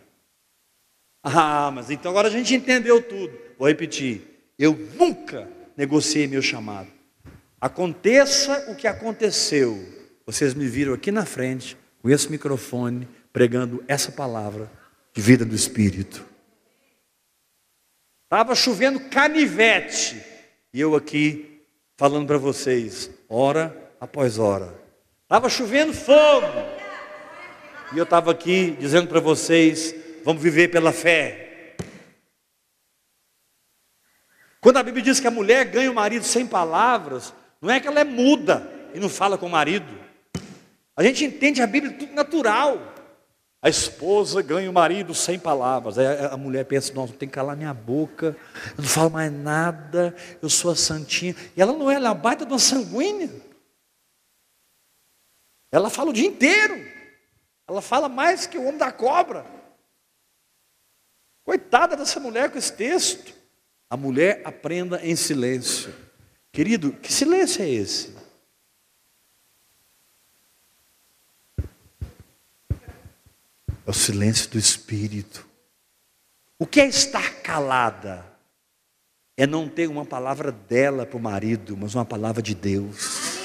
Ah, mas então agora a gente entendeu tudo. Vou repetir. Eu nunca negociei meu chamado. Aconteça o que aconteceu. Vocês me viram aqui na frente, com esse microfone, pregando essa palavra de vida do Espírito. Estava chovendo canivete. E eu aqui falando para vocês, hora após hora. Estava chovendo fogo. E eu estava aqui dizendo para vocês, vamos viver pela fé. Quando a Bíblia diz que a mulher ganha o marido sem palavras, não é que ela é muda e não fala com o marido. A gente entende a Bíblia tudo natural. A esposa ganha o marido sem palavras. Aí a mulher pensa, nossa, tem que calar minha boca, eu não falo mais nada, eu sou a santinha. E ela não é, ela é a baita de uma sanguínea. Ela fala o dia inteiro. Ela fala mais que o homem da cobra. Coitada dessa mulher com esse texto. A mulher aprenda em silêncio. Querido, que silêncio é esse? É o silêncio do espírito. O que é estar calada? É não ter uma palavra dela para o marido, mas uma palavra de Deus.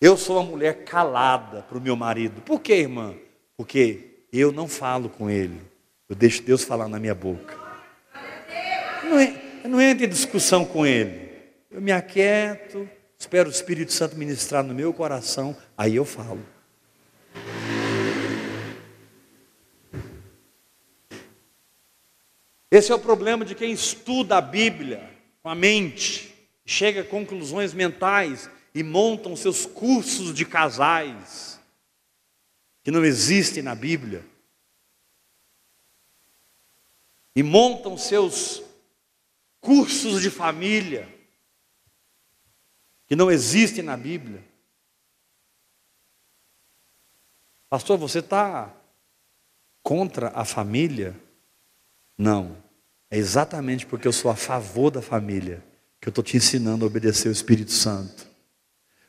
Eu sou uma mulher calada para o meu marido. Por quê, irmã? Porque eu não falo com ele. Eu deixo Deus falar na minha boca. Não, eu não entro em discussão com ele. Eu me aquieto, Espero o Espírito Santo ministrar no meu coração, aí eu falo. Esse é o problema de quem estuda a Bíblia com a mente, chega a conclusões mentais e montam seus cursos de casais, que não existem na Bíblia, e montam seus cursos de família, que não existem na Bíblia. Pastor, você está contra a família? Não. É exatamente porque eu sou a favor da família que eu estou te ensinando a obedecer o Espírito Santo.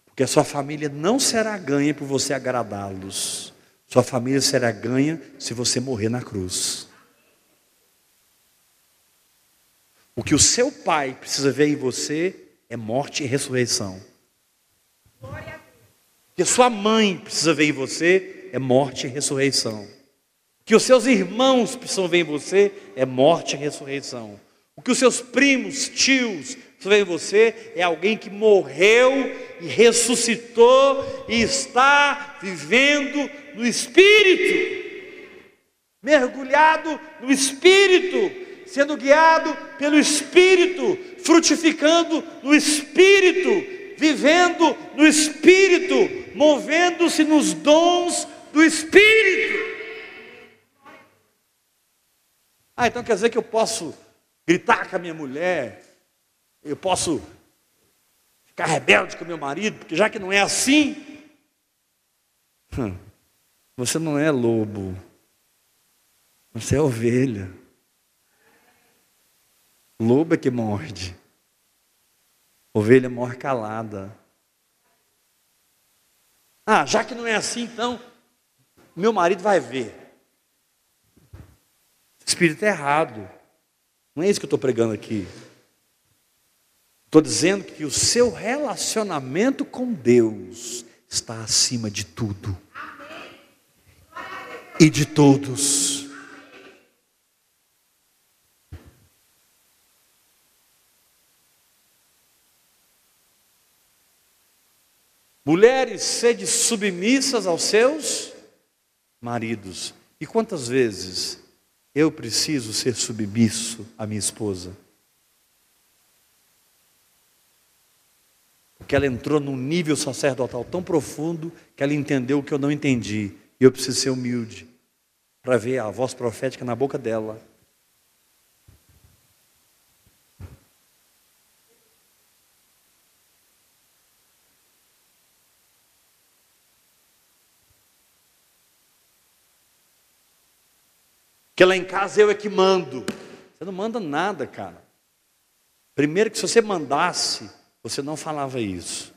Porque a sua família não será ganha por você agradá-los. Sua família será ganha se você morrer na cruz. O que o seu pai precisa ver em você é morte e ressurreição. Que sua mãe precisa ver em você é morte e ressurreição. Que os seus irmãos precisam ver em você é morte e ressurreição. O que os seus primos, tios, precisam ver em você é alguém que morreu e ressuscitou e está vivendo no Espírito, mergulhado no Espírito sendo guiado pelo Espírito, frutificando no Espírito, vivendo no Espírito, movendo-se nos dons do Espírito. Ah, então quer dizer que eu posso gritar com a minha mulher, eu posso ficar rebelde com meu marido, porque já que não é assim, hum, você não é lobo, você é ovelha. Lobo é que morde. Ovelha morre calada. Ah, já que não é assim, então, meu marido vai ver. Espírito é errado. Não é isso que eu estou pregando aqui. Estou dizendo que o seu relacionamento com Deus está acima de tudo e de todos. Mulheres, sede submissas aos seus maridos. E quantas vezes eu preciso ser submisso à minha esposa? Porque ela entrou num nível sacerdotal tão profundo que ela entendeu o que eu não entendi. E eu preciso ser humilde para ver a voz profética na boca dela Que lá em casa eu é que mando. Você não manda nada, cara. Primeiro que se você mandasse, você não falava isso.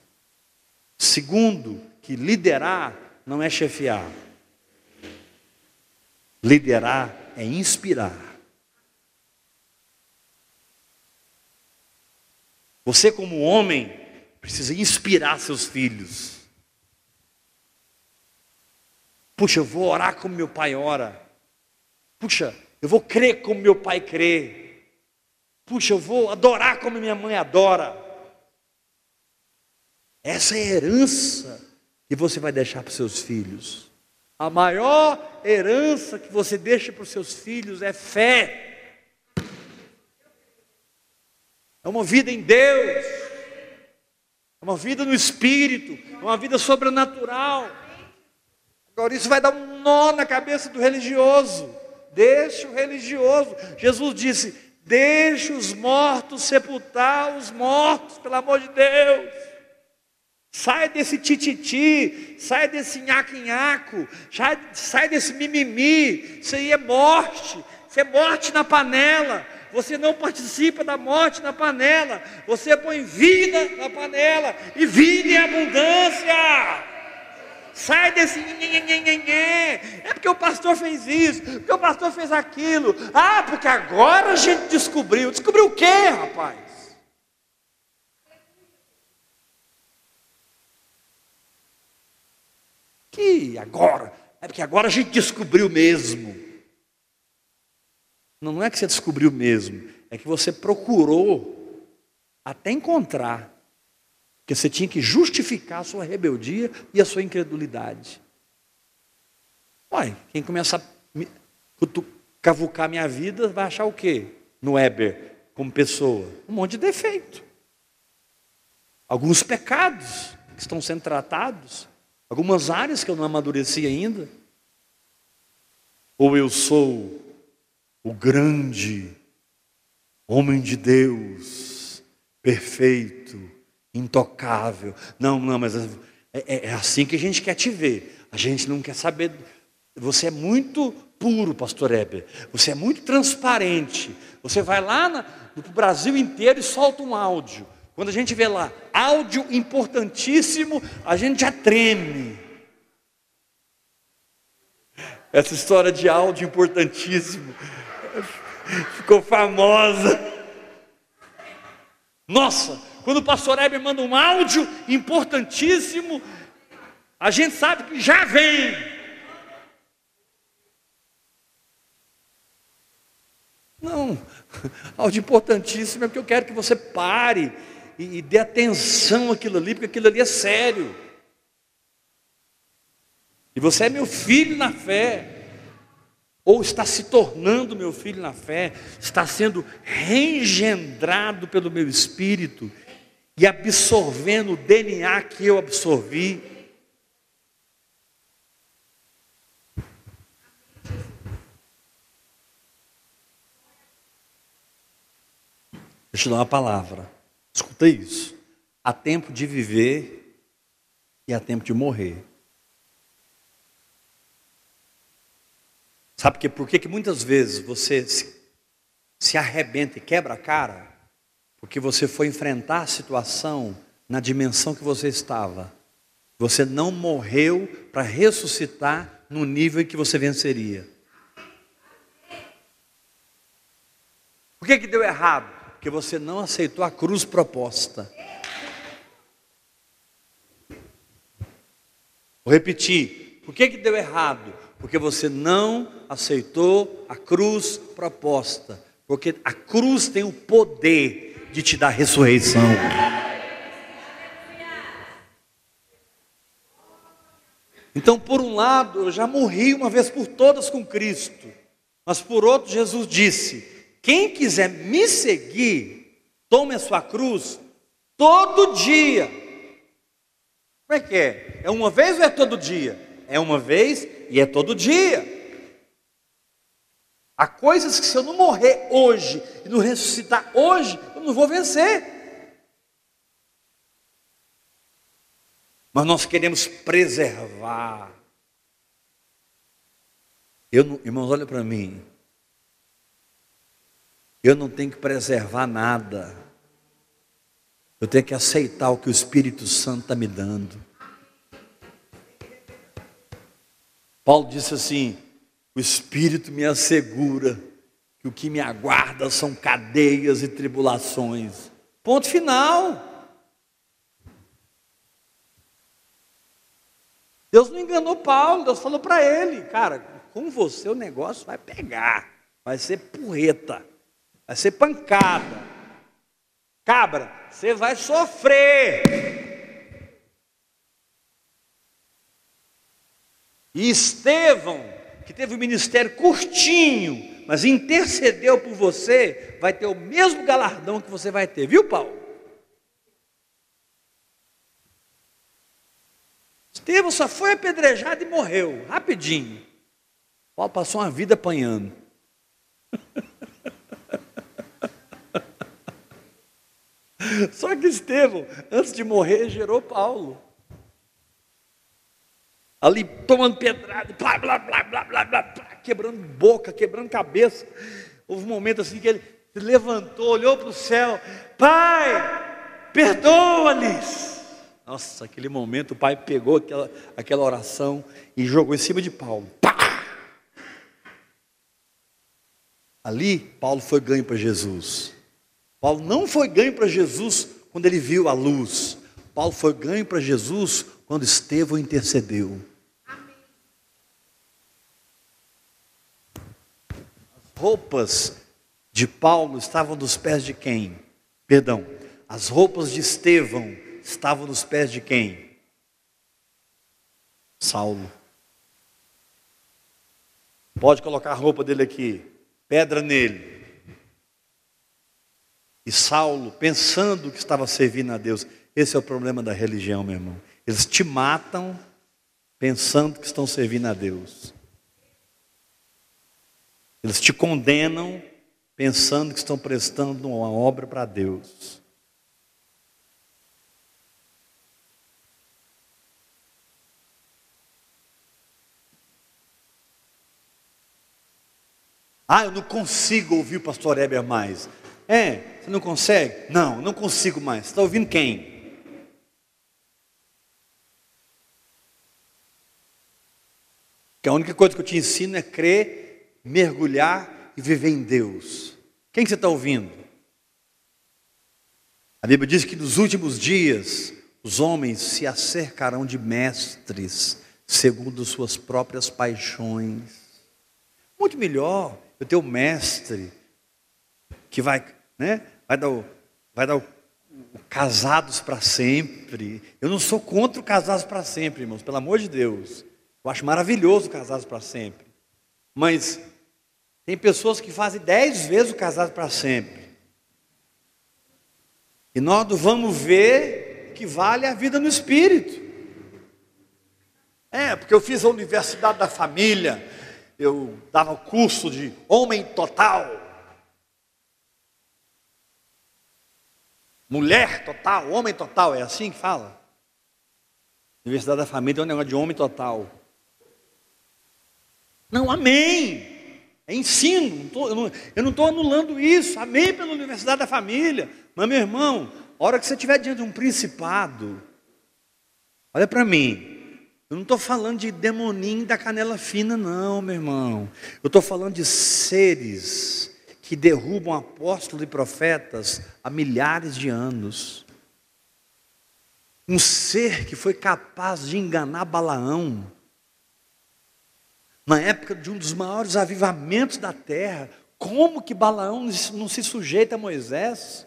Segundo, que liderar não é chefiar. Liderar é inspirar. Você, como homem, precisa inspirar seus filhos. Puxa, eu vou orar como meu pai ora. Puxa, eu vou crer como meu pai crê. Puxa, eu vou adorar como minha mãe adora. Essa é a herança que você vai deixar para os seus filhos. A maior herança que você deixa para os seus filhos é fé. É uma vida em Deus, é uma vida no Espírito, é uma vida sobrenatural. Agora, isso vai dar um nó na cabeça do religioso. Deixa o religioso. Jesus disse: Deixe os mortos sepultar os mortos, pelo amor de Deus. Sai desse tititi, sai desse nhaco-nhaco, sai, sai desse mimimi. Isso aí é morte, isso é morte na panela. Você não participa da morte na panela, você põe vida na panela e vida em abundância. Sai desse é porque o pastor fez isso, porque o pastor fez aquilo. Ah, porque agora a gente descobriu. Descobriu o quê, rapaz? Que agora? É porque agora a gente descobriu mesmo. Não é que você descobriu mesmo, é que você procurou até encontrar. Porque você tinha que justificar a sua rebeldia e a sua incredulidade. Olha, quem começa a cavucar minha vida vai achar o quê? No Weber, como pessoa? Um monte de defeito. Alguns pecados que estão sendo tratados, algumas áreas que eu não amadureci ainda. Ou eu sou o grande homem de Deus, perfeito, intocável. Não, não, mas é, é, é, assim que a gente quer te ver. A gente não quer saber. Você é muito puro, pastor Heber. Você é muito transparente. Você vai lá no Brasil inteiro e solta um áudio. Quando a gente vê lá, áudio importantíssimo, a gente já treme. Essa história de áudio importantíssimo ficou famosa. Nossa, quando o pastor Heber manda um áudio importantíssimo, a gente sabe que já vem. Não, áudio importantíssimo é porque eu quero que você pare e, e dê atenção àquilo ali, porque aquilo ali é sério. E você é meu filho na fé ou está se tornando meu filho na fé, está sendo reengendrado pelo meu espírito e absorvendo o DNA que eu absorvi. Deixa eu te dar uma palavra. Escuta isso. Há tempo de viver e há tempo de morrer. Sabe que, por que muitas vezes você se, se arrebenta e quebra a cara? Porque você foi enfrentar a situação na dimensão que você estava. Você não morreu para ressuscitar no nível em que você venceria. Por que, que deu errado? Porque você não aceitou a cruz proposta. Vou repetir. Por que, que deu errado? Porque você não aceitou a cruz proposta. Porque a cruz tem o poder de te dar ressurreição. Então, por um lado, eu já morri uma vez por todas com Cristo. Mas por outro, Jesus disse: quem quiser me seguir, tome a sua cruz todo dia. Como é que é? É uma vez ou é todo dia? É uma vez e é todo dia. Há coisas que se eu não morrer hoje e não ressuscitar hoje, eu não vou vencer. Mas nós queremos preservar. Eu não, irmãos, olha para mim. Eu não tenho que preservar nada. Eu tenho que aceitar o que o Espírito Santo está me dando. Paulo disse assim: o Espírito me assegura que o que me aguarda são cadeias e tribulações. Ponto final. Deus não enganou Paulo, Deus falou para ele, cara, com você o negócio vai pegar, vai ser porreta, vai ser pancada. Cabra, você vai sofrer. E Estevão, que teve um ministério curtinho, mas intercedeu por você, vai ter o mesmo galardão que você vai ter, viu, Paulo? Estevão só foi apedrejado e morreu, rapidinho. Paulo passou uma vida apanhando. Só que Estevão, antes de morrer, gerou Paulo. Ali tomando pedrada, blá, blá, blá, blá, blá, blá, quebrando boca, quebrando cabeça. Houve um momento assim que ele se levantou, olhou para o céu: Pai, perdoa-lhes. Nossa, aquele momento o pai pegou aquela, aquela oração e jogou em cima de Paulo. Pá! Ali, Paulo foi ganho para Jesus. Paulo não foi ganho para Jesus quando ele viu a luz. Paulo foi ganho para Jesus quando Estevão intercedeu. Roupas de Paulo estavam nos pés de quem? Perdão, as roupas de Estevão estavam nos pés de quem? Saulo. Pode colocar a roupa dele aqui, pedra nele. E Saulo, pensando que estava servindo a Deus, esse é o problema da religião, meu irmão. Eles te matam pensando que estão servindo a Deus. Eles te condenam pensando que estão prestando uma obra para Deus. Ah, eu não consigo ouvir o pastor Heber mais. É, você não consegue? Não, não consigo mais. Você está ouvindo quem? Que a única coisa que eu te ensino é crer, mergulhar e viver em Deus. Quem que você está ouvindo? A Bíblia diz que nos últimos dias os homens se acercarão de mestres segundo suas próprias paixões. Muito melhor eu ter um mestre que vai né? Vai dar o, vai dar o, o casados para sempre. Eu não sou contra o casados para sempre, irmãos, pelo amor de Deus. Eu acho maravilhoso casados para sempre. Mas tem pessoas que fazem dez vezes o casado para sempre. E nós vamos ver que vale a vida no espírito. É, porque eu fiz a universidade da família, eu dava o curso de homem total. Mulher total, homem total, é assim que fala? Universidade da Família é um negócio de homem total. Não, amém. É ensino. eu não estou anulando isso. Amém pela Universidade da Família. Mas, meu irmão, a hora que você estiver diante de um principado, olha para mim. Eu não estou falando de demoninho da canela fina, não, meu irmão. Eu estou falando de seres que derrubam apóstolos e profetas há milhares de anos. Um ser que foi capaz de enganar Balaão, na época de um dos maiores avivamentos da terra, como que Balaão não se sujeita a Moisés?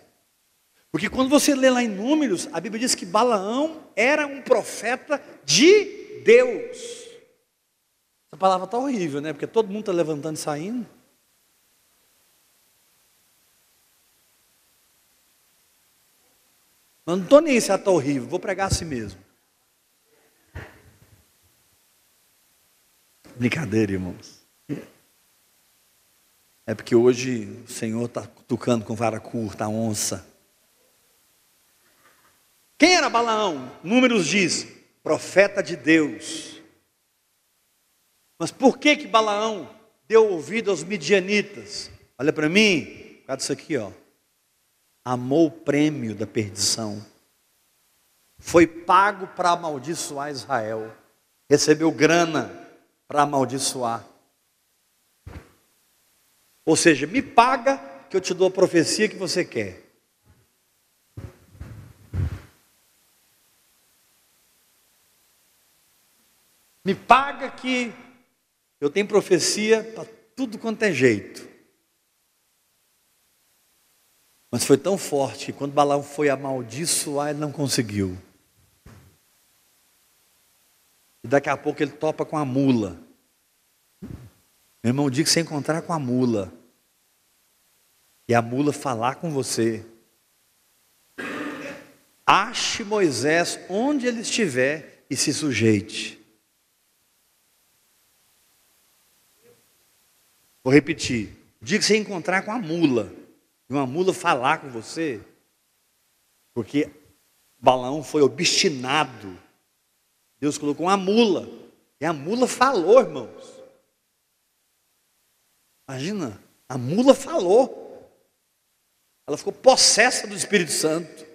Porque quando você lê lá em Números, a Bíblia diz que Balaão era um profeta de Deus. Essa palavra está horrível, né? Porque todo mundo está levantando e saindo. Mas não estou nem se está horrível, vou pregar assim mesmo. Brincadeira, irmãos. É porque hoje o Senhor está tocando com vara curta a onça. Quem era Balaão? Números diz, profeta de Deus. Mas por que que Balaão deu ouvido aos midianitas? Olha para mim, por causa disso aqui, ó. amou o prêmio da perdição. Foi pago para amaldiçoar Israel. Recebeu grana para amaldiçoar. Ou seja, me paga que eu te dou a profecia que você quer. Me paga que eu tenho profecia para tudo quanto é jeito. Mas foi tão forte que quando Balaão foi amaldiçoar, ele não conseguiu. E daqui a pouco ele topa com a mula. Meu irmão, o dia que você encontrar com a mula, e a mula falar com você, ache Moisés onde ele estiver e se sujeite. Vou repetir. O dia que você encontrar com a mula, e uma mula falar com você, porque Balaão foi obstinado. Deus colocou uma mula, e a mula falou, irmãos. Imagina, a mula falou. Ela ficou possessa do Espírito Santo.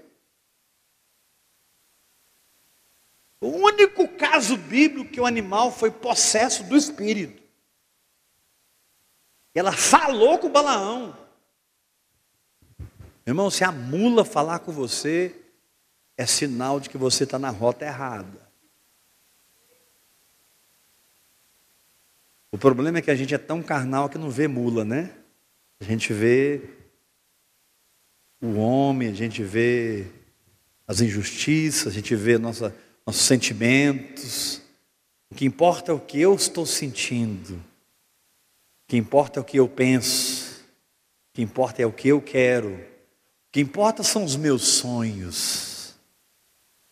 O único caso bíblico que o animal foi possesso do Espírito. Ela falou com Balaão. Irmão, se a mula falar com você, é sinal de que você está na rota errada. O problema é que a gente é tão carnal que não vê mula, né? A gente vê o homem, a gente vê as injustiças, a gente vê nossa, nossos sentimentos. O que importa é o que eu estou sentindo. O que importa é o que eu penso. O que importa é o que eu quero. O que importa são os meus sonhos.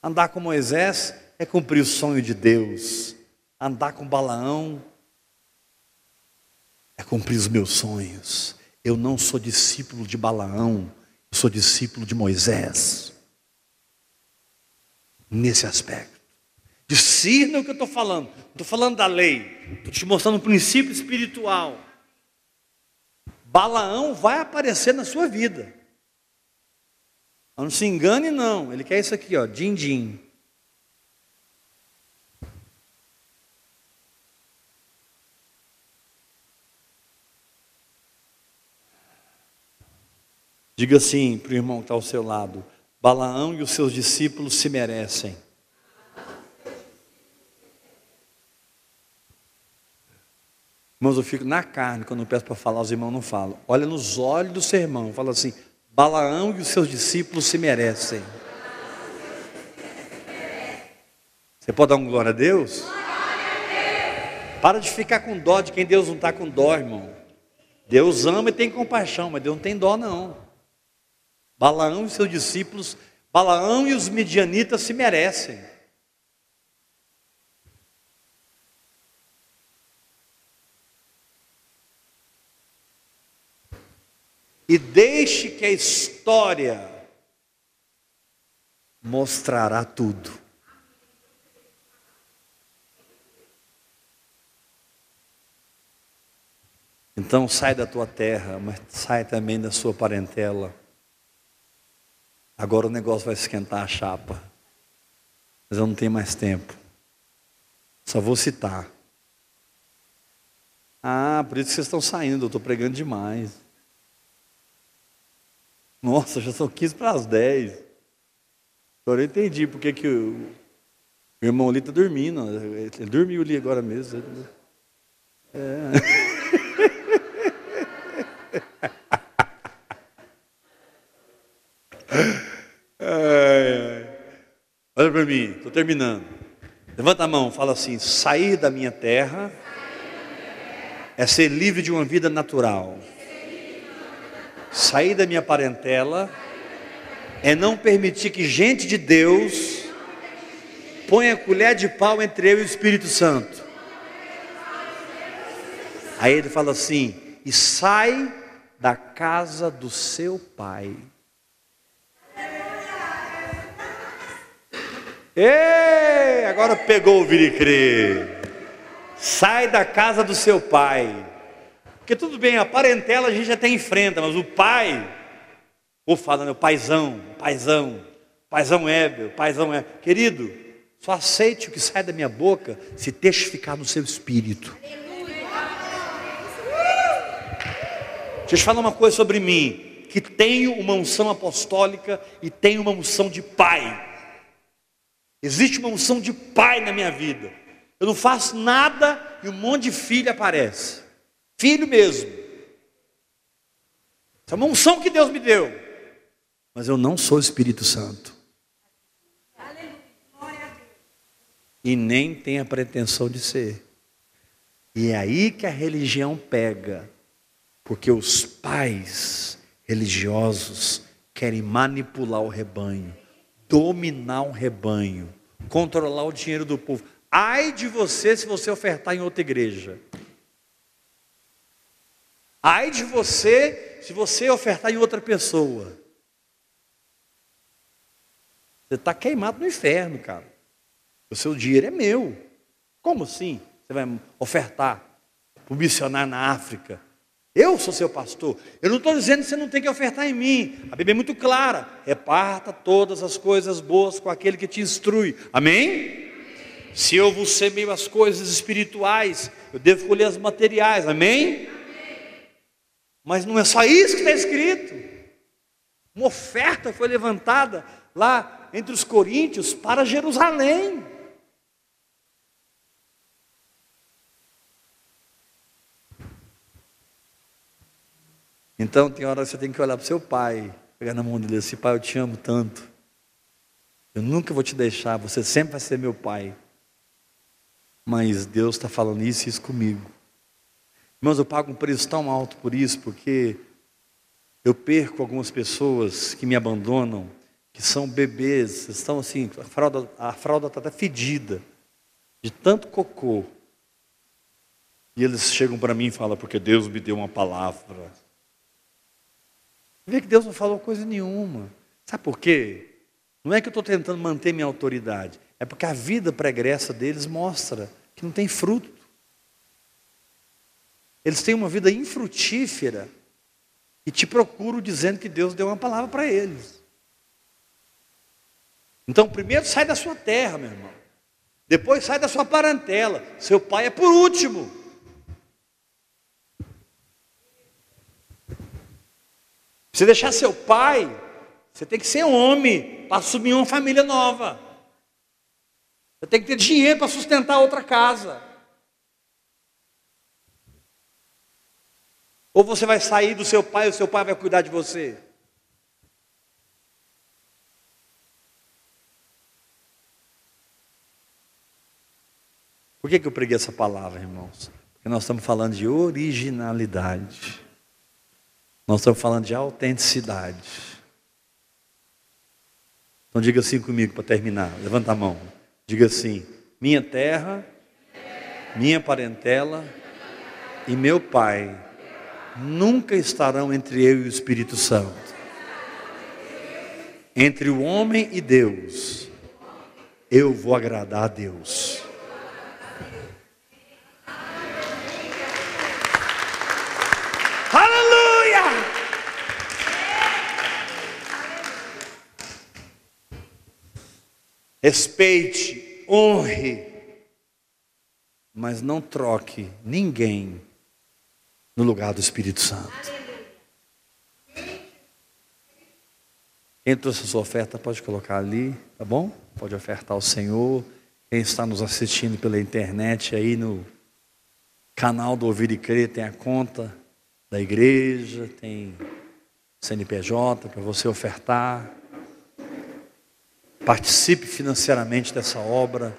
Andar com Moisés é cumprir o sonho de Deus. Andar com Balaão é cumprir os meus sonhos. Eu não sou discípulo de Balaão, eu sou discípulo de Moisés. Nesse aspecto. Discirna o que eu estou falando. Estou falando da lei. Estou te mostrando um princípio espiritual. Balaão vai aparecer na sua vida. Não se engane, não. Ele quer isso aqui, ó, din-din. Diga assim para o irmão que está ao seu lado: Balaão e os seus discípulos se merecem. Irmãos, eu fico na carne quando eu peço para falar, os irmãos não falam. Olha nos olhos do seu irmão, fala assim: Balaão e os seus discípulos se merecem. Você pode dar um glória a Deus? Para de ficar com dó de quem Deus não está com dó, irmão. Deus ama e tem compaixão, mas Deus não tem dó, não. Balaão e seus discípulos, Balaão e os midianitas se merecem. e deixe que a história mostrará tudo. Então sai da tua terra, mas sai também da sua parentela. Agora o negócio vai esquentar a chapa. Mas eu não tenho mais tempo. Só vou citar. Ah, por isso que vocês estão saindo, eu estou pregando demais. Nossa, já são 15 para as 10. Agora eu entendi porque que o, o irmão ali está dormindo. Ele dormiu ali agora mesmo. É. ai, ai. Olha para mim, estou terminando. Levanta a mão, fala assim: sair da minha terra é ser livre de uma vida natural. Sair da minha parentela é não permitir que gente de Deus ponha colher de pau entre eu e o Espírito Santo. Aí ele fala assim: e sai da casa do seu pai. Ei, agora pegou o viricre. Sai da casa do seu pai. Porque tudo bem, a parentela a gente até enfrenta, mas o pai, Ou fala, meu paizão, paizão, paizão Heber, paizão Heber. Querido, só aceite o que sai da minha boca se testificar no seu espírito. Deixa eu te falar uma coisa sobre mim, que tenho uma unção apostólica e tenho uma unção de pai. Existe uma unção de pai na minha vida. Eu não faço nada e um monte de filho aparece. Filho mesmo. Essa é uma unção que Deus me deu. Mas eu não sou Espírito Santo. E nem tenho a pretensão de ser. E é aí que a religião pega. Porque os pais religiosos querem manipular o rebanho, dominar o rebanho, controlar o dinheiro do povo. Ai de você se você ofertar em outra igreja. Ai de você se você ofertar em outra pessoa. Você está queimado no inferno, cara. O seu dinheiro é meu. Como assim? Você vai ofertar para o missionário na África? Eu sou seu pastor. Eu não estou dizendo que você não tem que ofertar em mim. A Bíblia é muito clara. Reparta todas as coisas boas com aquele que te instrui. Amém? Se eu vos semeio as coisas espirituais, eu devo colher as materiais. Amém? Mas não é só isso que está escrito. Uma oferta foi levantada lá entre os coríntios para Jerusalém. Então tem hora que você tem que olhar para o seu pai, pegar na mão dele assim, pai, eu te amo tanto. Eu nunca vou te deixar, você sempre vai ser meu pai. Mas Deus está falando isso e isso comigo. Irmãos, eu pago um preço tão alto por isso, porque eu perco algumas pessoas que me abandonam, que são bebês, estão assim, a fralda a fralda está até fedida, de tanto cocô. E eles chegam para mim e falam, porque Deus me deu uma palavra. Vê que Deus não falou coisa nenhuma. Sabe por quê? Não é que eu estou tentando manter minha autoridade, é porque a vida pregressa deles mostra que não tem fruto. Eles têm uma vida infrutífera e te procuram dizendo que Deus deu uma palavra para eles. Então, primeiro sai da sua terra, meu irmão. Depois sai da sua parentela. Seu pai é por último. Você deixar seu pai, você tem que ser homem para assumir uma família nova. Você tem que ter dinheiro para sustentar outra casa. Ou você vai sair do seu pai o seu pai vai cuidar de você? Por que, que eu preguei essa palavra, irmãos? Porque nós estamos falando de originalidade. Nós estamos falando de autenticidade. Então diga assim comigo para terminar. Levanta a mão. Diga assim: minha terra, minha parentela e meu pai nunca estarão entre eu e o Espírito Santo. Entre o homem e Deus, eu vou agradar a Deus. Respeite, honre, mas não troque ninguém no lugar do Espírito Santo. Quem trouxe a sua oferta pode colocar ali, tá bom? Pode ofertar ao Senhor. Quem está nos assistindo pela internet aí no canal do Ouvir e Crer tem a conta da igreja, tem CNPJ para você ofertar. Participe financeiramente dessa obra.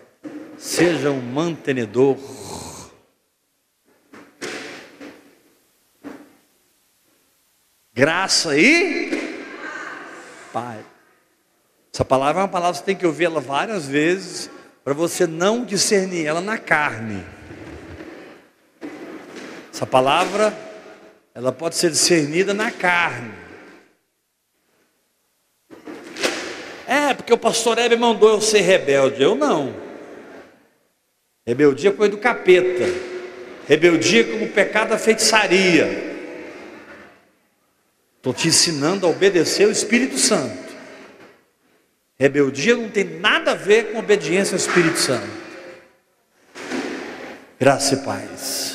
Seja um mantenedor. Graça e Pai. Essa palavra é uma palavra que você tem que ouvir ela várias vezes para você não discernir ela na carne. Essa palavra ela pode ser discernida na carne. É, porque o pastor Hebe mandou eu ser rebelde. Eu não. Rebeldia é coisa do capeta. Rebeldia é como pecado da feitiçaria. Estou te ensinando a obedecer o Espírito Santo. Rebeldia não tem nada a ver com obediência ao Espírito Santo. Graça e paz.